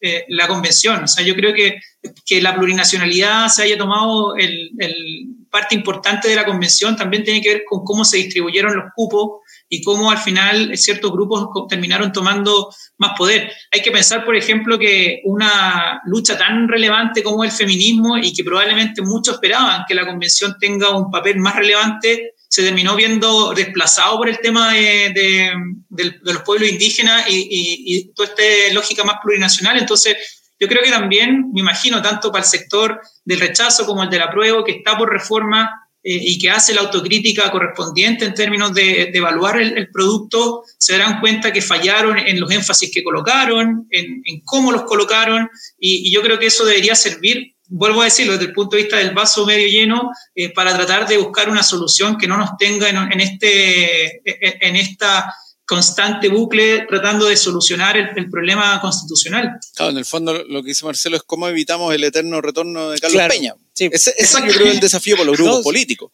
eh, la convención. O sea, yo creo que, que la plurinacionalidad se haya tomado el, parte importante de la convención también tiene que ver con cómo se distribuyeron los cupos y cómo al final ciertos grupos terminaron tomando más poder. Hay que pensar, por ejemplo, que una lucha tan relevante como el feminismo y que probablemente muchos esperaban que la convención tenga un papel más relevante, se terminó viendo desplazado por el tema de, los pueblos indígenas y, y toda esta lógica más plurinacional. Entonces, yo creo que también, me imagino, tanto para el sector del rechazo como el del apruebo, que está por reforma, eh, y que hace la autocrítica correspondiente en términos de, evaluar el, producto, se darán cuenta que fallaron en los énfasis que colocaron, en, cómo los colocaron, y, yo creo que eso debería servir, vuelvo a decirlo, desde el punto de vista del vaso medio lleno, eh, para tratar de buscar una solución que no nos tenga en, este, en esta constante bucle tratando de solucionar el, problema constitucional. Claro, en el fondo lo que dice Marcelo es cómo evitamos el eterno retorno de Carlos Peña. Ese, es yo creo el desafío para los grupos políticos.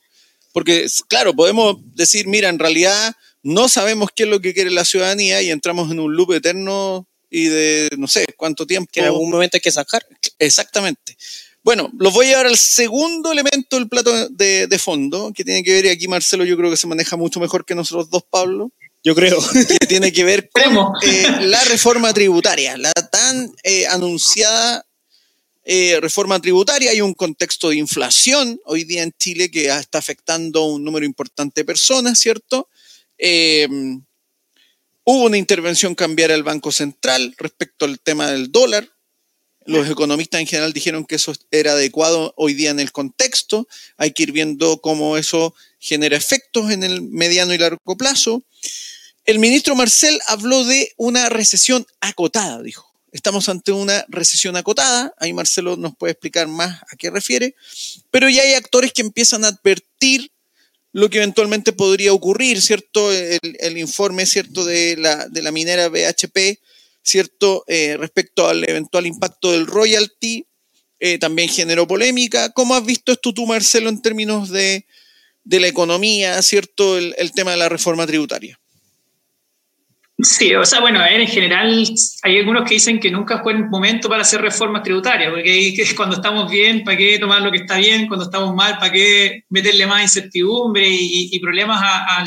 Porque, claro, podemos decir, mira, en realidad no sabemos qué es lo que quiere la ciudadanía y entramos en un loop eterno y de no sé cuánto tiempo. Que en algún momento hay que sacar. Exactamente. Bueno, los voy a llevar al segundo elemento del plato de, de fondo, que tiene que ver, y aquí Marcelo yo creo que se maneja mucho mejor que nosotros dos, Pablo, Yo creo. Que tiene que ver con eh, la reforma tributaria, la tan eh, anunciada eh, reforma tributaria. Hay un contexto de inflación hoy día en Chile que está afectando a un número importante de personas, ¿cierto? hubo una intervención cambiar al Banco Central respecto al tema del dólar. Los economistas en general dijeron que eso era adecuado hoy día en el contexto. Hay que ir viendo cómo eso genera efectos en el mediano y largo plazo. El ministro Marcel habló de una recesión acotada, dijo. Estamos ante una recesión acotada. Ahí Marcelo nos puede explicar más a qué refiere. Pero ya hay actores que empiezan a advertir lo que eventualmente podría ocurrir, ¿cierto? El, informe, ¿cierto? De la, de la minera BHP, ¿cierto? Eh, respecto al eventual impacto del royalty, eh, también generó polémica. ¿Cómo has visto esto tú, Marcelo, en términos de, la economía, ¿cierto? el tema de la reforma tributaria. Sí, o sea, bueno, en general hay algunos que dicen que nunca fue el momento para hacer reformas tributarias, porque cuando estamos bien, ¿para qué tomar lo que está bien? Cuando estamos mal, ¿para qué meterle más incertidumbre y, problemas a,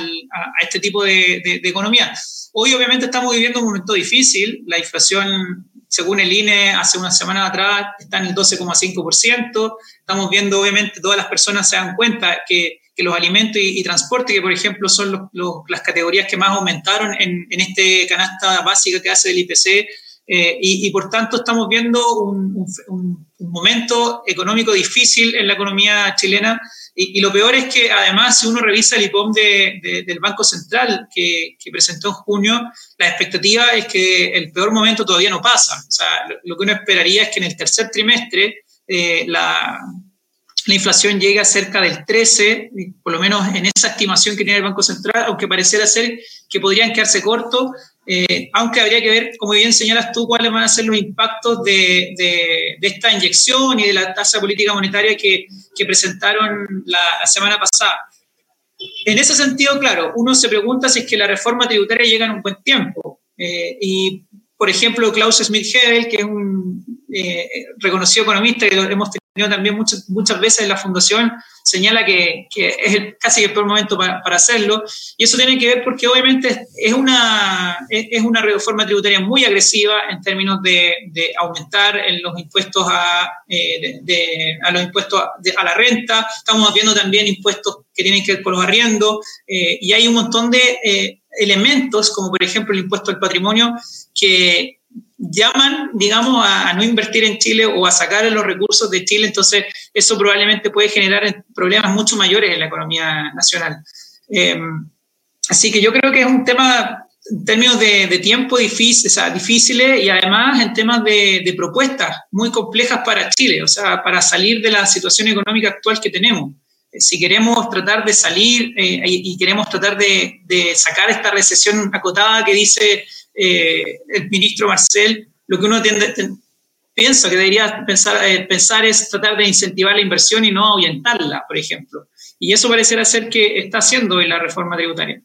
este tipo de, economía? Hoy obviamente estamos viviendo un momento difícil, la inflación, según el INE, hace unas semanas atrás está en el 12,5%, estamos viendo obviamente todas las personas se dan cuenta que los alimentos y, transporte, que por ejemplo son las categorías que más aumentaron en, en este canasta básica que hace el IPC, eh, y, por tanto estamos viendo un, un, momento económico difícil en la economía chilena. Y, lo peor es que además si uno revisa el IPOM de, del Banco Central que, que, presentó en junio, la expectativa es que el peor momento todavía no pasa. O sea, lo, que uno esperaría es que en el tercer trimestre eh, la, la inflación llega a cerca del 13, por lo menos en esa estimación que tiene el Banco Central, aunque pareciera ser que podrían quedarse cortos, eh, aunque habría que ver, como bien señalas tú, cuáles van a ser los impactos de, esta inyección y de la tasa política monetaria que, presentaron la, semana pasada. En ese sentido, claro, uno se pregunta si es que la reforma tributaria llega en un buen tiempo. Eh, y, por ejemplo, Klaus Schmidt-Hebel, que es un eh, reconocido economista que hemos tenido también muchas, muchas veces la fundación, señala que, es el, casi el peor momento para, hacerlo. Y eso tiene que ver porque obviamente es una, es una reforma tributaria muy agresiva en términos de, de aumentar en los impuestos a, eh, de, a los impuestos a, la renta. Estamos viendo también impuestos que tienen que ver con los arriendos. Eh, y hay un montón de eh, elementos, como por ejemplo el impuesto al patrimonio, que llaman, digamos, a, no invertir en Chile o a sacar los recursos de Chile, entonces eso probablemente puede generar problemas mucho mayores en la economía nacional. Eh, así que yo creo que es un tema en términos de, tiempo difícil, difíciles y además en temas de, propuestas muy complejas para Chile, o sea, para salir de la situación económica actual que tenemos. Eh, si queremos tratar de salir eh, y, queremos tratar de, de sacar esta recesión acotada que dice eh, el ministro Marcel, lo que uno tiende, piensa que debería pensar, eh, pensar es tratar de incentivar la inversión y no ahuyentarla, por ejemplo. Y eso parecerá ser que está haciendo en la reforma tributaria.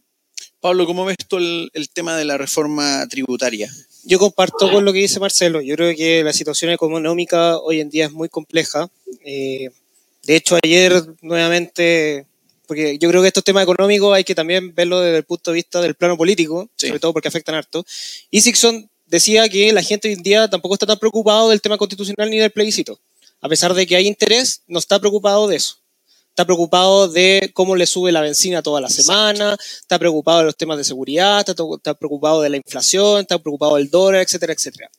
Pablo, ¿cómo ves tú el, tema de la reforma tributaria? Yo comparto con lo que dice Marcelo. Yo creo que la situación económica hoy en día es muy compleja. Eh, de hecho, ayer nuevamente porque yo creo que estos temas económicos hay que también verlo desde el punto de vista del plano político, sobre todo porque afectan harto. Y Sixon decía que la gente hoy en día tampoco está tan preocupado del tema constitucional ni del plebiscito. A pesar de que hay interés, no está preocupado de eso. Está preocupado de cómo le sube la benzina toda la semana, está preocupado de los temas de seguridad, está, está preocupado de la inflación, está preocupado del dólar, etcétera, etcétera.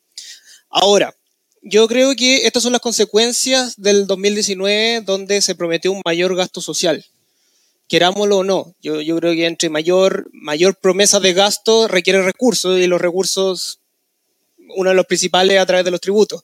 Ahora, yo creo que estas son las consecuencias del 2019 donde se prometió un mayor gasto social querámoslo o no. Yo, yo creo que entre mayor, mayor promesa de gasto requiere recursos y los recursos, uno de los principales a través de los tributos,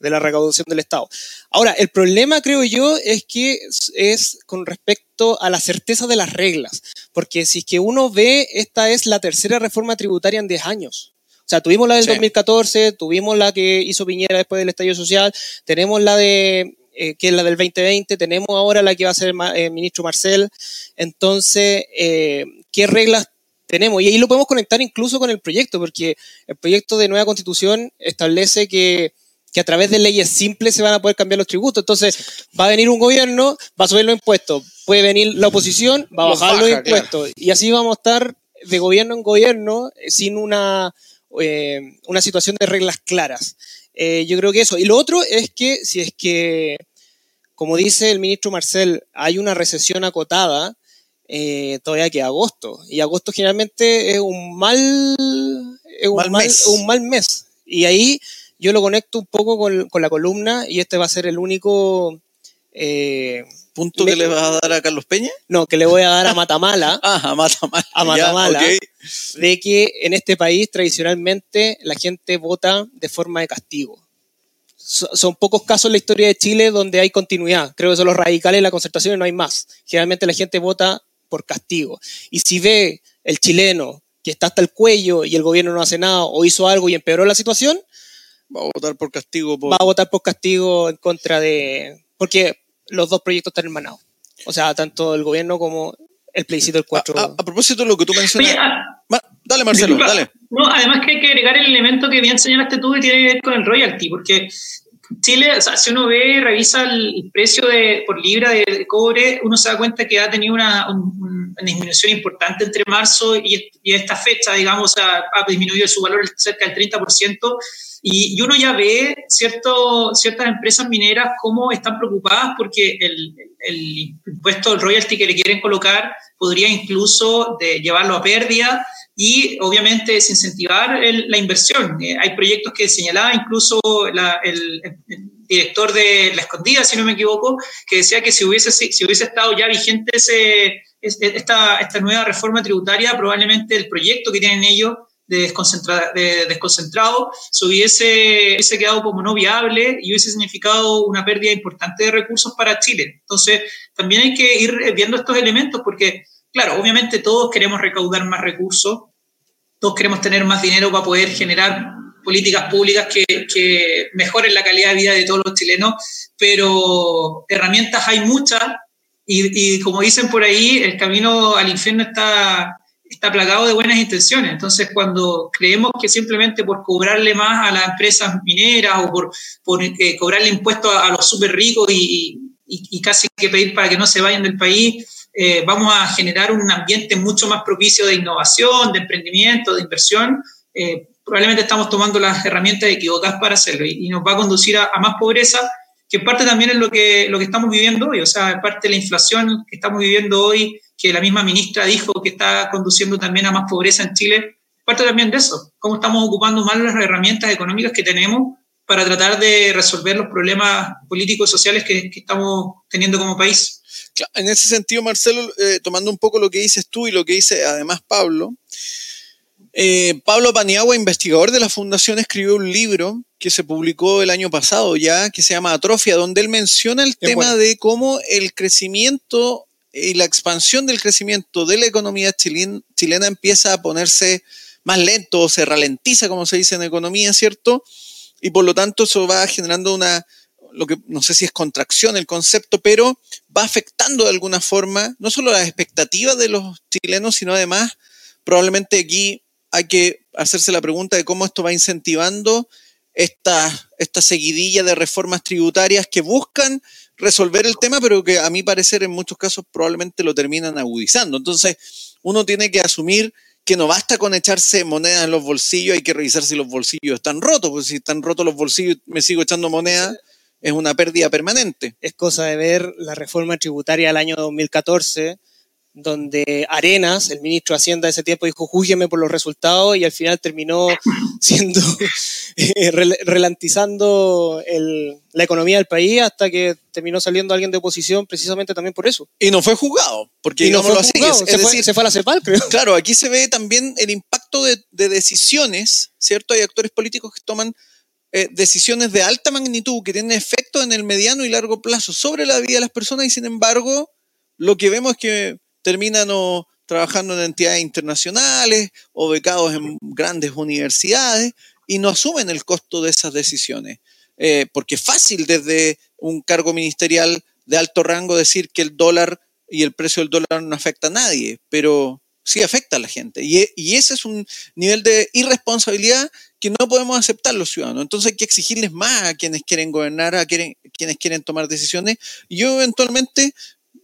de la recaudación del Estado. Ahora, el problema creo yo es que es con respecto a la certeza de las reglas, porque si es que uno ve, esta es la tercera reforma tributaria en 10 años. O sea, tuvimos la del 2014, tuvimos la que hizo Piñera después del estallido social, tenemos la de eh, que es la del 2020, tenemos ahora la que va a ser el eh, ministro Marcel. Entonces, eh, ¿qué reglas tenemos? Y ahí lo podemos conectar incluso con el proyecto, porque el proyecto de nueva constitución establece que, que a través de leyes simples se van a poder cambiar los tributos. Entonces, va a venir un gobierno, va a subir los impuestos. Puede venir la oposición, va a bajar los impuestos. Y así vamos a estar de gobierno en gobierno sin una, eh, una situación de reglas claras. Eh, yo creo que eso. Y lo otro es que si es que, como dice el ministro Marcel, hay una recesión acotada, todavía queda agosto. Y agosto generalmente es un mal, es un mal, mes. Un mal mes. Y ahí yo lo conecto un poco con, con la columna y este va a ser el único punto que le vas a dar a Carlos Peña? No, que le voy a dar a Matamala. ah, a Matamala. A Matamala. De que en este país tradicionalmente la gente vota de forma de castigo. son pocos casos en la historia de Chile donde hay continuidad. Creo que son los radicales y la concertación y no hay más. Generalmente la gente vota por castigo. Y si ve el chileno que está hasta el cuello y el gobierno no hace nada o hizo algo y empeoró la situación, va a votar por castigo. Va a votar por castigo en contra de... Porque los dos proyectos están hermanados. O sea, tanto el gobierno como el plebiscito del 4. A, propósito de lo que tú mencionas. Ah, dale, Marcelo, dale. No, además que hay que agregar el elemento que bien señalaste tú y tiene que ver con el royalty, porque Chile, o sea, si uno ve, revisa el precio de, por libra de, cobre, uno se da cuenta que ha tenido una, disminución importante entre marzo y, esta fecha, digamos, ha disminuido su valor cerca del 30%. Y, uno ya ve cierto, ciertas empresas mineras cómo están preocupadas porque el, el impuesto, el royalty que le quieren colocar podría incluso de llevarlo a pérdida y obviamente desincentivar la inversión. Eh, hay proyectos que señalaba incluso el, director de La Escondida, si no me equivoco, que decía que si hubiese, si hubiese estado ya vigente ese, esta, esta nueva reforma tributaria, probablemente el proyecto que tienen ellos de, de desconcentrado se hubiese, quedado como no viable y hubiese significado una pérdida importante de recursos para Chile. Entonces, también hay que ir viendo estos elementos porque, claro, obviamente todos queremos recaudar más recursos, todos queremos tener más dinero para poder generar políticas públicas que, mejoren la calidad de vida de todos los chilenos, pero herramientas hay muchas y, y como dicen por ahí, el camino al infierno está está plagado de buenas intenciones. Entonces, cuando creemos que simplemente por cobrarle más a las empresas mineras o por, por eh, cobrarle impuestos a, los súper ricos y, y, casi que pedir para que no se vayan del país, eh, vamos a generar un ambiente mucho más propicio de innovación, de emprendimiento, de inversión, eh, probablemente estamos tomando las herramientas equivocadas para hacerlo y, nos va a conducir a, más pobreza, que parte también es lo que, lo que estamos viviendo hoy, o sea, parte la inflación que estamos viviendo hoy que la misma ministra dijo que está conduciendo también a más pobreza en Chile, parte también de eso, cómo estamos ocupando mal las herramientas económicas que tenemos para tratar de resolver los problemas políticos y sociales que, estamos teniendo como país. en ese sentido, Marcelo, eh, tomando un poco lo que dices tú y lo que dice además Pablo, eh, Pablo Paniagua, investigador de la Fundación, escribió un libro que se publicó el año pasado ya, que se llama Atrofia, donde él menciona el tema de cómo el crecimiento y la expansión del crecimiento de la economía chilena empieza a ponerse más lento o se ralentiza, como se dice en economía, ¿cierto? Y por lo tanto eso va generando una, lo que no sé si es contracción el concepto, pero va afectando de alguna forma no solo las expectativas de los chilenos, sino además probablemente aquí hay que hacerse la pregunta de cómo esto va incentivando esta, esta seguidilla de reformas tributarias que buscan resolver el tema, pero que a mi parecer en muchos casos probablemente lo terminan agudizando. Entonces, uno tiene que asumir que no basta con echarse moneda en los bolsillos, hay que revisar si los bolsillos están rotos, porque si están rotos los bolsillos y me sigo echando moneda, es una pérdida permanente. Es cosa de ver la reforma tributaria del año 2014, donde Arenas, el ministro de Hacienda de ese tiempo, dijo, júgueme por los resultados y al final terminó siendo, eh, relantizando la economía del país hasta que terminó saliendo alguien de oposición precisamente también por eso. Y no fue juzgado, porque no fue juzgado, se, fue, se, fue, a la CEPAL, creo. Claro, aquí se ve también el impacto de, decisiones, ¿cierto? Hay actores políticos que toman eh, decisiones de alta magnitud que tienen efecto en el mediano y largo plazo sobre la vida de las personas y sin embargo lo que vemos es que terminan trabajando en entidades internacionales o becados en grandes universidades y no asumen el costo de esas decisiones. Eh, porque es fácil desde un cargo ministerial de alto rango decir que el dólar y el precio del dólar no afecta a nadie, pero sí afecta a la gente. Y, y, ese es un nivel de irresponsabilidad que no podemos aceptar los ciudadanos. Entonces hay que exigirles más a quienes quieren gobernar, a quienes quieren tomar decisiones. Y yo eventualmente,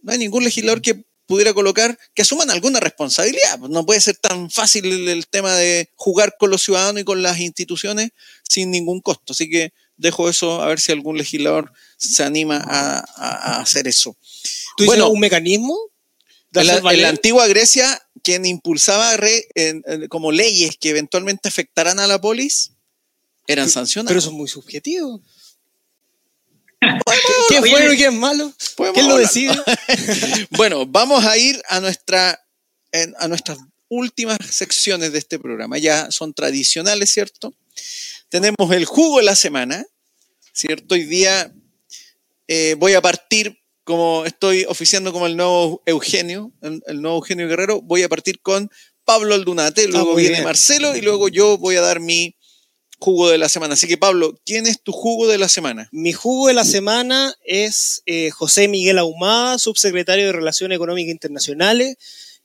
no hay ningún legislador que pudiera colocar que asuman alguna responsabilidad. No puede ser tan fácil el, tema de jugar con los ciudadanos y con las instituciones sin ningún costo. Así que dejo eso a ver si algún legislador se anima a, hacer eso. ¿Tú bueno, un mecanismo? en, la, antigua Grecia, quien impulsaba como leyes que eventualmente afectaran a la polis, eran sancionados. Pero eso es muy subjetivo. ¿Qué, es bueno y qué es malo? ¿Quién lo decide? bueno, vamos a ir a, nuestra, a nuestras últimas secciones de este programa. Ya son tradicionales, ¿cierto? Tenemos el jugo de la semana, ¿cierto? Hoy día eh, voy a partir, como estoy oficiando como el nuevo Eugenio, el, nuevo Eugenio Guerrero, voy a partir con Pablo Aldunate, luego ah, viene Marcelo y luego yo voy a dar mi jugo de la semana. Así que Pablo, ¿quién es tu jugo de la semana? Mi jugo de la semana es eh, José Miguel Ahumada, subsecretario de Relaciones Económicas Internacionales,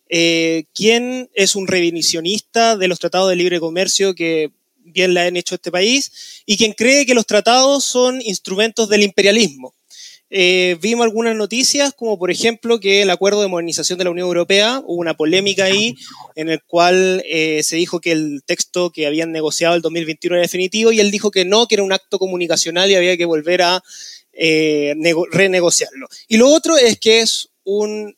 eh, quien es un revisionista de los tratados de libre comercio que bien le han hecho este país y quien cree que los tratados son instrumentos del imperialismo. Eh, vimos algunas noticias, como por ejemplo que el acuerdo de modernización de la Unión Europea, hubo una polémica ahí en el cual eh, se dijo que el texto que habían negociado el 2021 era definitivo y él dijo que no, que era un acto comunicacional y había que volver a eh, renegociarlo. Y lo otro es que es un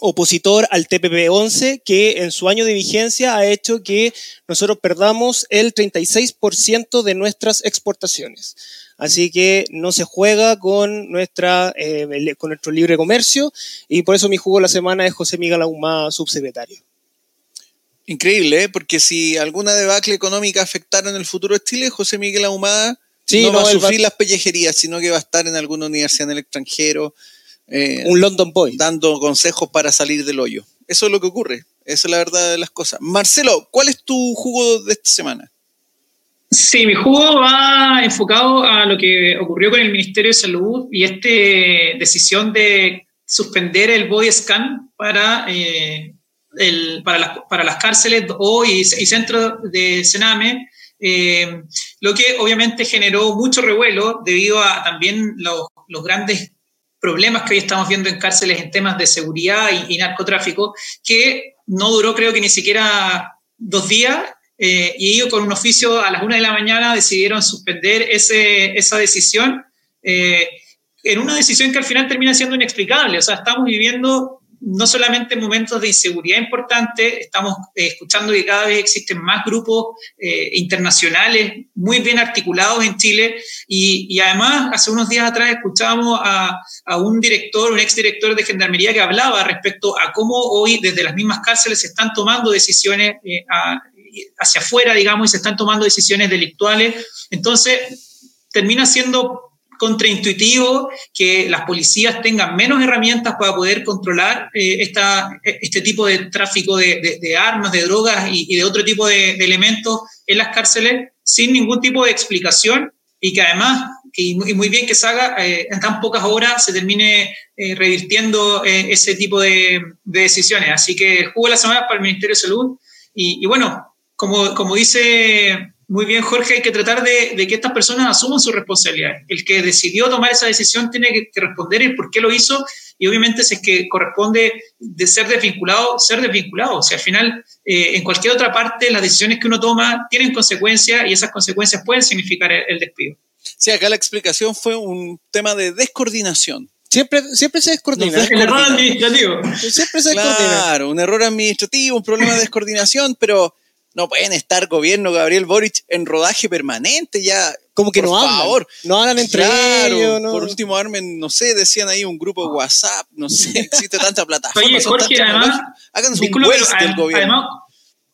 opositor al TPP-11 que en su año de vigencia ha hecho que nosotros perdamos el 36% de nuestras exportaciones. Así que no se juega con, nuestra, eh, con nuestro libre comercio y por eso mi jugo de la semana es José Miguel Ahumada, subsecretario. Increíble, ¿eh? porque si alguna debacle económica afectara en el futuro de Chile, José Miguel Ahumada no, va a sufrir las pellejerías, sino que va a estar en alguna universidad en el extranjero. Eh, un London Boy. Dando consejos para salir del hoyo. Eso es lo que ocurre. Esa es la verdad de las cosas. Marcelo, ¿cuál es tu jugo de esta semana? Sí, mi jugo va enfocado a lo que ocurrió con el Ministerio de Salud y esta decisión de suspender el body scan para, eh, para, las, para, las, cárceles o y, centros de Sename, eh, lo que obviamente generó mucho revuelo debido a también los, los, grandes problemas que hoy estamos viendo en cárceles en temas de seguridad y, y narcotráfico, que no duró creo que ni siquiera dos días eh, y ellos con un oficio a las una de la mañana decidieron suspender ese, esa decisión, eh, en una decisión que al final termina siendo inexplicable. O sea, estamos viviendo no solamente momentos de inseguridad importantes, estamos eh, escuchando que cada vez existen más grupos internacionales muy bien articulados en Chile y, y, además hace unos días atrás escuchábamos a, a, un director, un exdirector de Gendarmería que hablaba respecto a cómo hoy desde las mismas cárceles se están tomando decisiones a, hacia afuera, digamos, y se están tomando decisiones delictuales. Entonces, termina siendo contraintuitivo que las policías tengan menos herramientas para poder controlar eh, esta, este tipo de tráfico de, armas, de drogas y, de otro tipo de, elementos en las cárceles sin ningún tipo de explicación y que además, y muy bien que se haga, eh, en tan pocas horas se termine eh, revirtiendo ese tipo de, decisiones. Así que jugó la semana para el Ministerio de Salud y bueno, como, dice muy bien Jorge, hay que tratar de, que estas personas asuman su responsabilidad. El que decidió tomar esa decisión tiene que, responder el por qué lo hizo y obviamente si es que corresponde de ser desvinculado, ser desvinculado. O sea, al final, eh, en cualquier otra parte, las decisiones que uno toma tienen consecuencias y esas consecuencias pueden significar el, despido. Sí, acá la explicación fue un tema de descoordinación. Siempre, siempre se descoordina. el error administrativo. Siempre se descoordina. Claro, un error administrativo, un problema de descoordinación, pero no pueden estar gobierno Gabriel Boric en rodaje permanente ya. Como que no hablan. No hablan entre ellos. Por último, armen, no sé, decían ahí un grupo de WhatsApp, no sé, existe tanta plataforma. Oye, Jorge, además, hagan su del gobierno.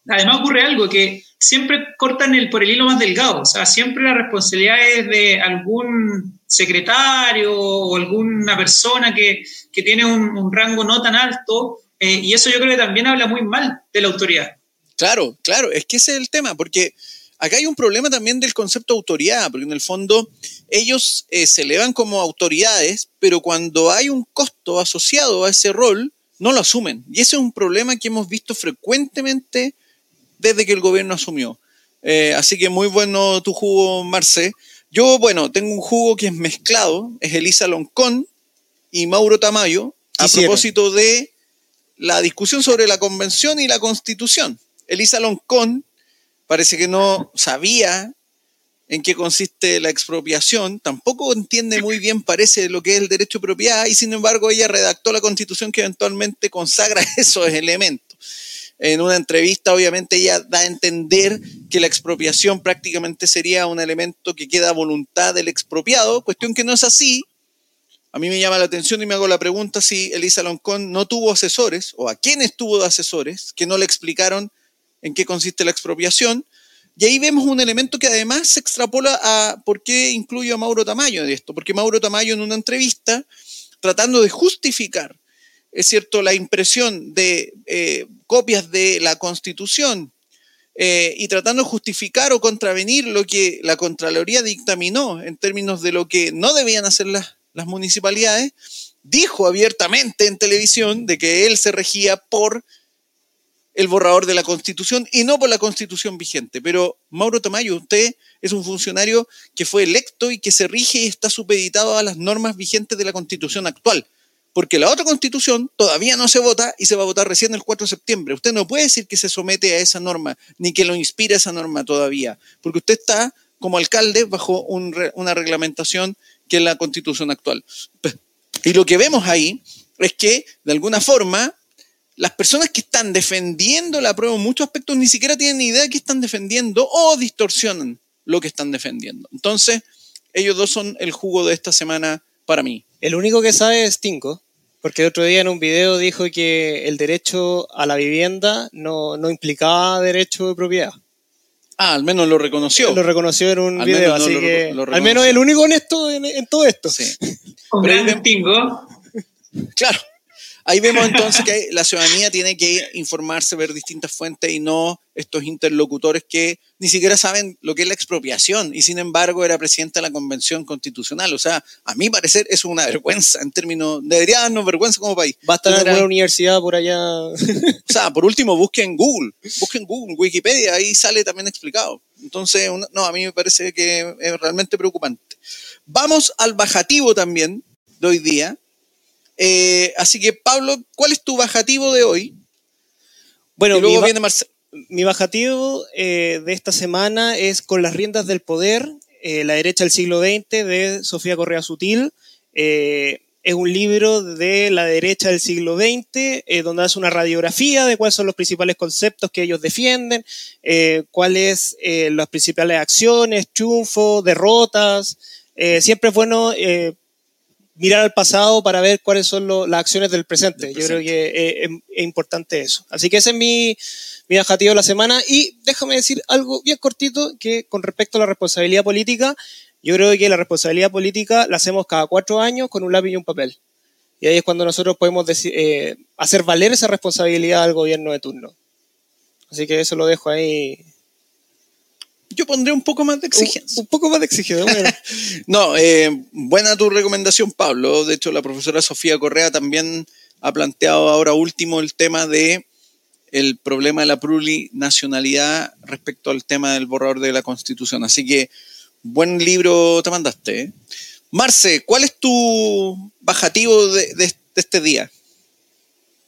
Además, ocurre algo que siempre cortan el, por el hilo más delgado. O sea, siempre la responsabilidad es de algún secretario o alguna persona que, que tiene un, rango no tan alto. Eh, y eso yo creo que también habla muy mal de la autoridad. Claro, claro, es que ese es el tema, porque acá hay un problema también del concepto de autoridad, porque en el fondo ellos eh, se elevan como autoridades, pero cuando hay un costo asociado a ese rol, no lo asumen. Y ese es un problema que hemos visto frecuentemente desde que el gobierno asumió. Eh, así que muy bueno tu jugo, Marce. Yo, bueno, tengo un jugo que es mezclado, es Elisa Loncón y Mauro Tamayo, a propósito de la discusión sobre la convención y la constitución. Elisa Loncón parece que no sabía en qué consiste la expropiación, tampoco entiende muy bien, parece, lo que es el derecho de propiedad, y sin embargo ella redactó la constitución que eventualmente consagra esos elementos. En una entrevista, obviamente, ella da a entender que la expropiación prácticamente sería un elemento que queda a voluntad del expropiado, cuestión que no es así. A mí me llama la atención y me hago la pregunta si Elisa Loncón no tuvo asesores, o a quiénes tuvo asesores, que no le explicaron en qué consiste la expropiación, y ahí vemos un elemento que además se extrapola a por qué incluyo a Mauro Tamayo en esto, porque Mauro Tamayo en una entrevista, tratando de justificar, es cierto, la impresión de eh, copias de la Constitución eh, y tratando de justificar o contravenir lo que la Contraloría dictaminó en términos de lo que no debían hacer las, las municipalidades, dijo abiertamente en televisión de que él se regía por el borrador de la Constitución y no por la Constitución vigente. Pero Mauro Tamayo, usted es un funcionario que fue electo y que se rige y está supeditado a las normas vigentes de la Constitución actual. Porque la otra Constitución todavía no se vota y se va a votar recién el 4 de septiembre. Usted no puede decir que se somete a esa norma ni que lo inspira esa norma todavía, porque usted está como alcalde bajo una reglamentación que es la Constitución actual. Y lo que vemos ahí es que, de alguna forma, las personas que están defendiendo la prueba en muchos aspectos ni siquiera tienen ni idea de qué están defendiendo o distorsionan lo que están defendiendo. Entonces, ellos dos son el jugo de esta semana para mí. El único que sabe es Tinko, porque el otro día en un video dijo que el derecho a la vivienda no, implicaba derecho de propiedad. Ah, al menos lo reconoció. Lo reconoció en un video, así que al menos el único honesto en, todo esto. Sí. Pero Tinko. Claro. Ahí vemos entonces que la ciudadanía tiene que informarse, ver distintas fuentes y no estos interlocutores que ni siquiera saben lo que es la expropiación y sin embargo era presidente de la Convención Constitucional. O sea, a mi parecer es una vergüenza en términos, debería darnos vergüenza como país. Basta en alguna universidad por allá. O sea, por último, busquen Google, busquen Google, Wikipedia, ahí sale también explicado. Entonces, no, a mí me parece que es realmente preocupante. Vamos al bajativo también de hoy día eh, así que, Pablo, ¿cuál es tu bajativo de hoy? Bueno, mi, bajativo eh, de esta semana es Con las riendas del poder, eh, La derecha del siglo XX, de Sofía Correa Sutil. es un libro de la derecha del siglo XX, donde hace una radiografía de cuáles son los principales conceptos que ellos defienden, cuáles las principales acciones, triunfos, derrotas. siempre es bueno mirar al pasado para ver cuáles son las acciones del presente. Yo creo que es, importante eso. Así que ese es mi, mi objetivo de la semana. Y déjame decir algo bien cortito que con respecto a la responsabilidad política, yo creo que la responsabilidad política la hacemos cada cuatro años con un lápiz y un papel. Y ahí es cuando nosotros podemos eh, hacer valer esa responsabilidad al gobierno de turno. Así que eso lo dejo ahí yo pondré un poco más de exigencia. Un, poco más de exigencia. no, eh, buena tu recomendación, Pablo. De hecho, la profesora Sofía Correa también ha planteado ahora último el tema de el problema de la plurinacionalidad respecto al tema del borrador de la Constitución. Así que buen libro te mandaste. ¿eh? Marce, ¿cuál es tu bajativo de este día?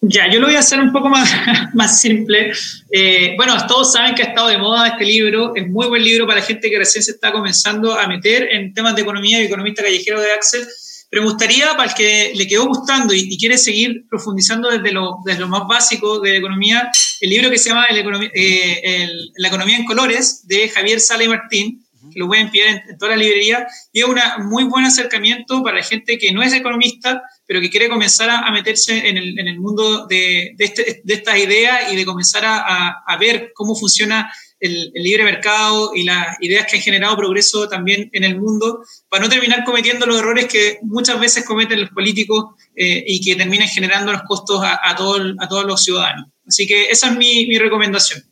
Ya, yo lo voy a hacer un poco más, más simple. Eh, bueno, todos saben que ha estado de moda este libro. Es muy buen libro para gente que recién se está comenzando a meter en temas de economía y economista callejero de Axel. Pero me gustaría, para el que le quedó gustando y, quiere seguir profundizando desde lo, desde lo, más básico de la economía, el libro que se llama eh, La economía en colores de Javier Sala y Martín, lo pueden pillar en, toda la librería, y es un muy buen acercamiento para la gente que no es economista, pero que quiere comenzar a, meterse en el, en el mundo de, de, este, de, estas ideas y de comenzar a, a ver cómo funciona el, libre mercado y las ideas que han generado progreso también en el mundo, para no terminar cometiendo los errores que muchas veces cometen los políticos eh, y que terminan generando los costos a, a, todo, a todos los ciudadanos. Así que esa es mi, mi recomendación.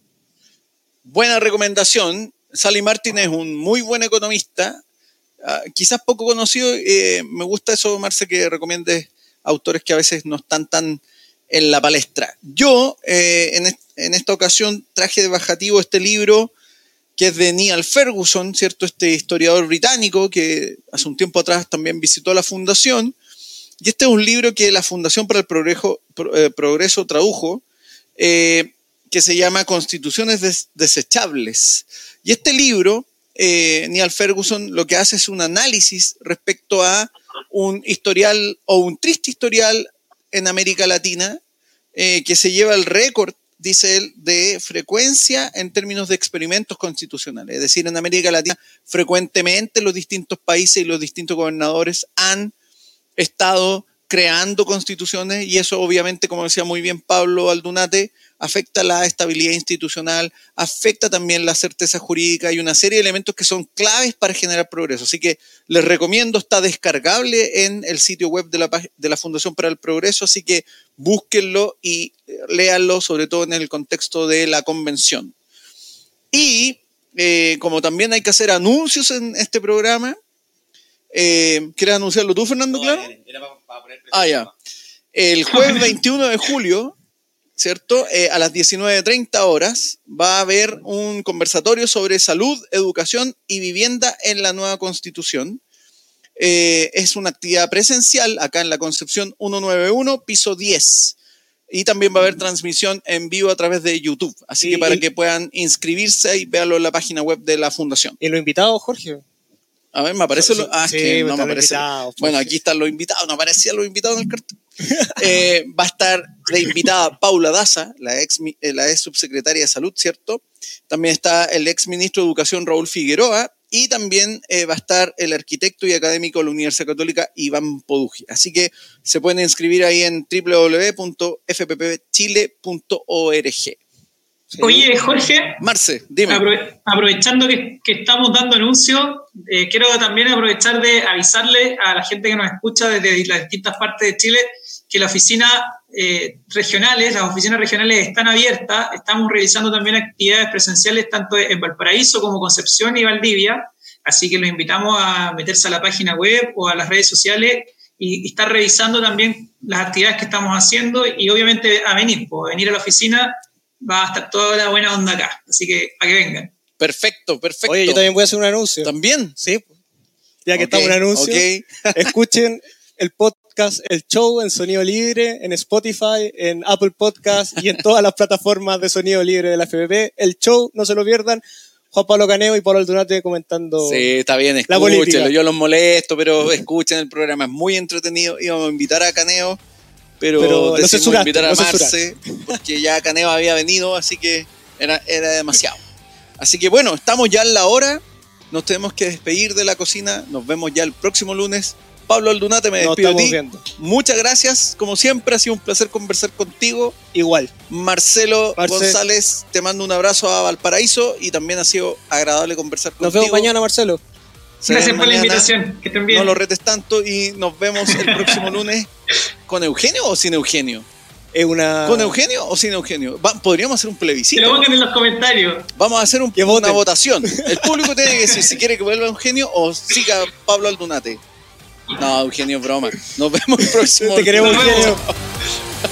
Buena recomendación. Sally Martin es un muy buen economista, Ah, quizás poco conocido. Eh, me gusta eso, Marce, que recomiendes autores que a veces no están tan en la palestra. Yo, eh, en, esta ocasión, traje de bajativo este libro que es de Neil Ferguson, ¿cierto? Este historiador británico que hace un tiempo atrás también visitó la fundación Y este es un libro que la Fundación para el Progreso, eh, Progreso tradujo, que se llama Constituciones Desechables. Y este libro, eh, Neil Ferguson lo que hace es un análisis respecto a un historial o un triste historial en América Latina que se lleva el récord dice él, de frecuencia en términos de experimentos constitucionales. Es decir, en América Latina frecuentemente los distintos países y los distintos gobernadores han estado creando constituciones y eso obviamente, como decía muy bien Pablo Aldunate, afecta la estabilidad institucional, afecta también la certeza jurídica y una serie de elementos que son claves para generar progreso. Así que les recomiendo, está descargable en el sitio web de la, de la Fundación para el Progreso, así que búsquenlo y léanlo, sobre todo en el contexto de la convención. Y eh, como también hay que hacer anuncios en este programa, eh, ¿quieres anunciarlo tú, Fernando, claro? ah, ya. El jueves 21 de julio ¿cierto? Eh, a las 19.30 horas va a haber un conversatorio sobre salud, educación y vivienda en la nueva constitución. Eh, es una actividad presencial acá en la Concepción 191, piso 10. Y también va a haber transmisión en vivo a través de YouTube. Así que para que puedan inscribirse y véanlo en la página web de la fundación. ¿Y lo invitado, Jorge? A ver, me aparece. Lo, ah, que no me aparece. Bueno, aquí están los invitados. No aparecían los invitados en el cartel. Eh, va a estar la invitada Paula Daza, la ex, eh, la ex subsecretaria de Salud, ¿cierto? También está el ex ministro de Educación Raúl Figueroa y también eh, va a estar el arquitecto y académico de la Universidad Católica Iván Poduji. Así que se pueden inscribir ahí en www.fppchile.org. Oye, Jorge. Marce, dime. aprovechando que, estamos dando anuncios, quiero también aprovechar de avisarle a la gente que nos escucha desde las distintas partes de Chile que las oficinas eh, regionales, las oficinas regionales están abiertas, estamos realizando también actividades presenciales tanto en Valparaíso como Concepción y Valdivia, así que los invitamos a meterse a la página web o a las redes sociales y, estar revisando también las actividades que estamos haciendo y obviamente a venir, pues, a venir a la oficina va a estar toda la buena onda acá, así que a que vengan. Perfecto, perfecto. Oye, yo también voy a hacer un anuncio. ¿También? Sí. Ya que estamos en anuncio, escuchen el podcast el show en sonido libre, en Spotify, en Apple Podcast y en todas las plataformas de sonido libre de la FBP. El show, no se lo pierdan. Juan Pablo Caneo y Pablo Aldunate comentando. Sí, está bien, escúchenlo. Yo los molesto, pero escuchen el programa, es muy entretenido. Íbamos a invitar a Caneo, pero, pero decidimos invitar a Marce, porque ya Caneo había venido, así que era, era demasiado. Así que bueno, estamos ya en la hora. Nos tenemos que despedir de la cocina. Nos vemos ya el próximo lunes. Pablo Aldunate, me despido de ti. Muchas gracias, como siempre, ha sido un placer conversar contigo. Igual. Marcelo González, te mando un abrazo a Valparaíso y también ha sido agradable conversar contigo. Nos vemos mañana, Marcelo. Gracias por la invitación, que estén bien. No lo retes tanto y nos vemos el próximo lunes con Eugenio o sin Eugenio. Es una... ¿Con Eugenio o sin Eugenio? podríamos hacer un plebiscito. Que lo pongan en los comentarios. Vamos a hacer una votación. El público tiene que decir si quiere que vuelva Eugenio o siga Pablo Aldunate. No, Eugenio, broma. Nos vemos el próximo. Te queremos, Eugenio.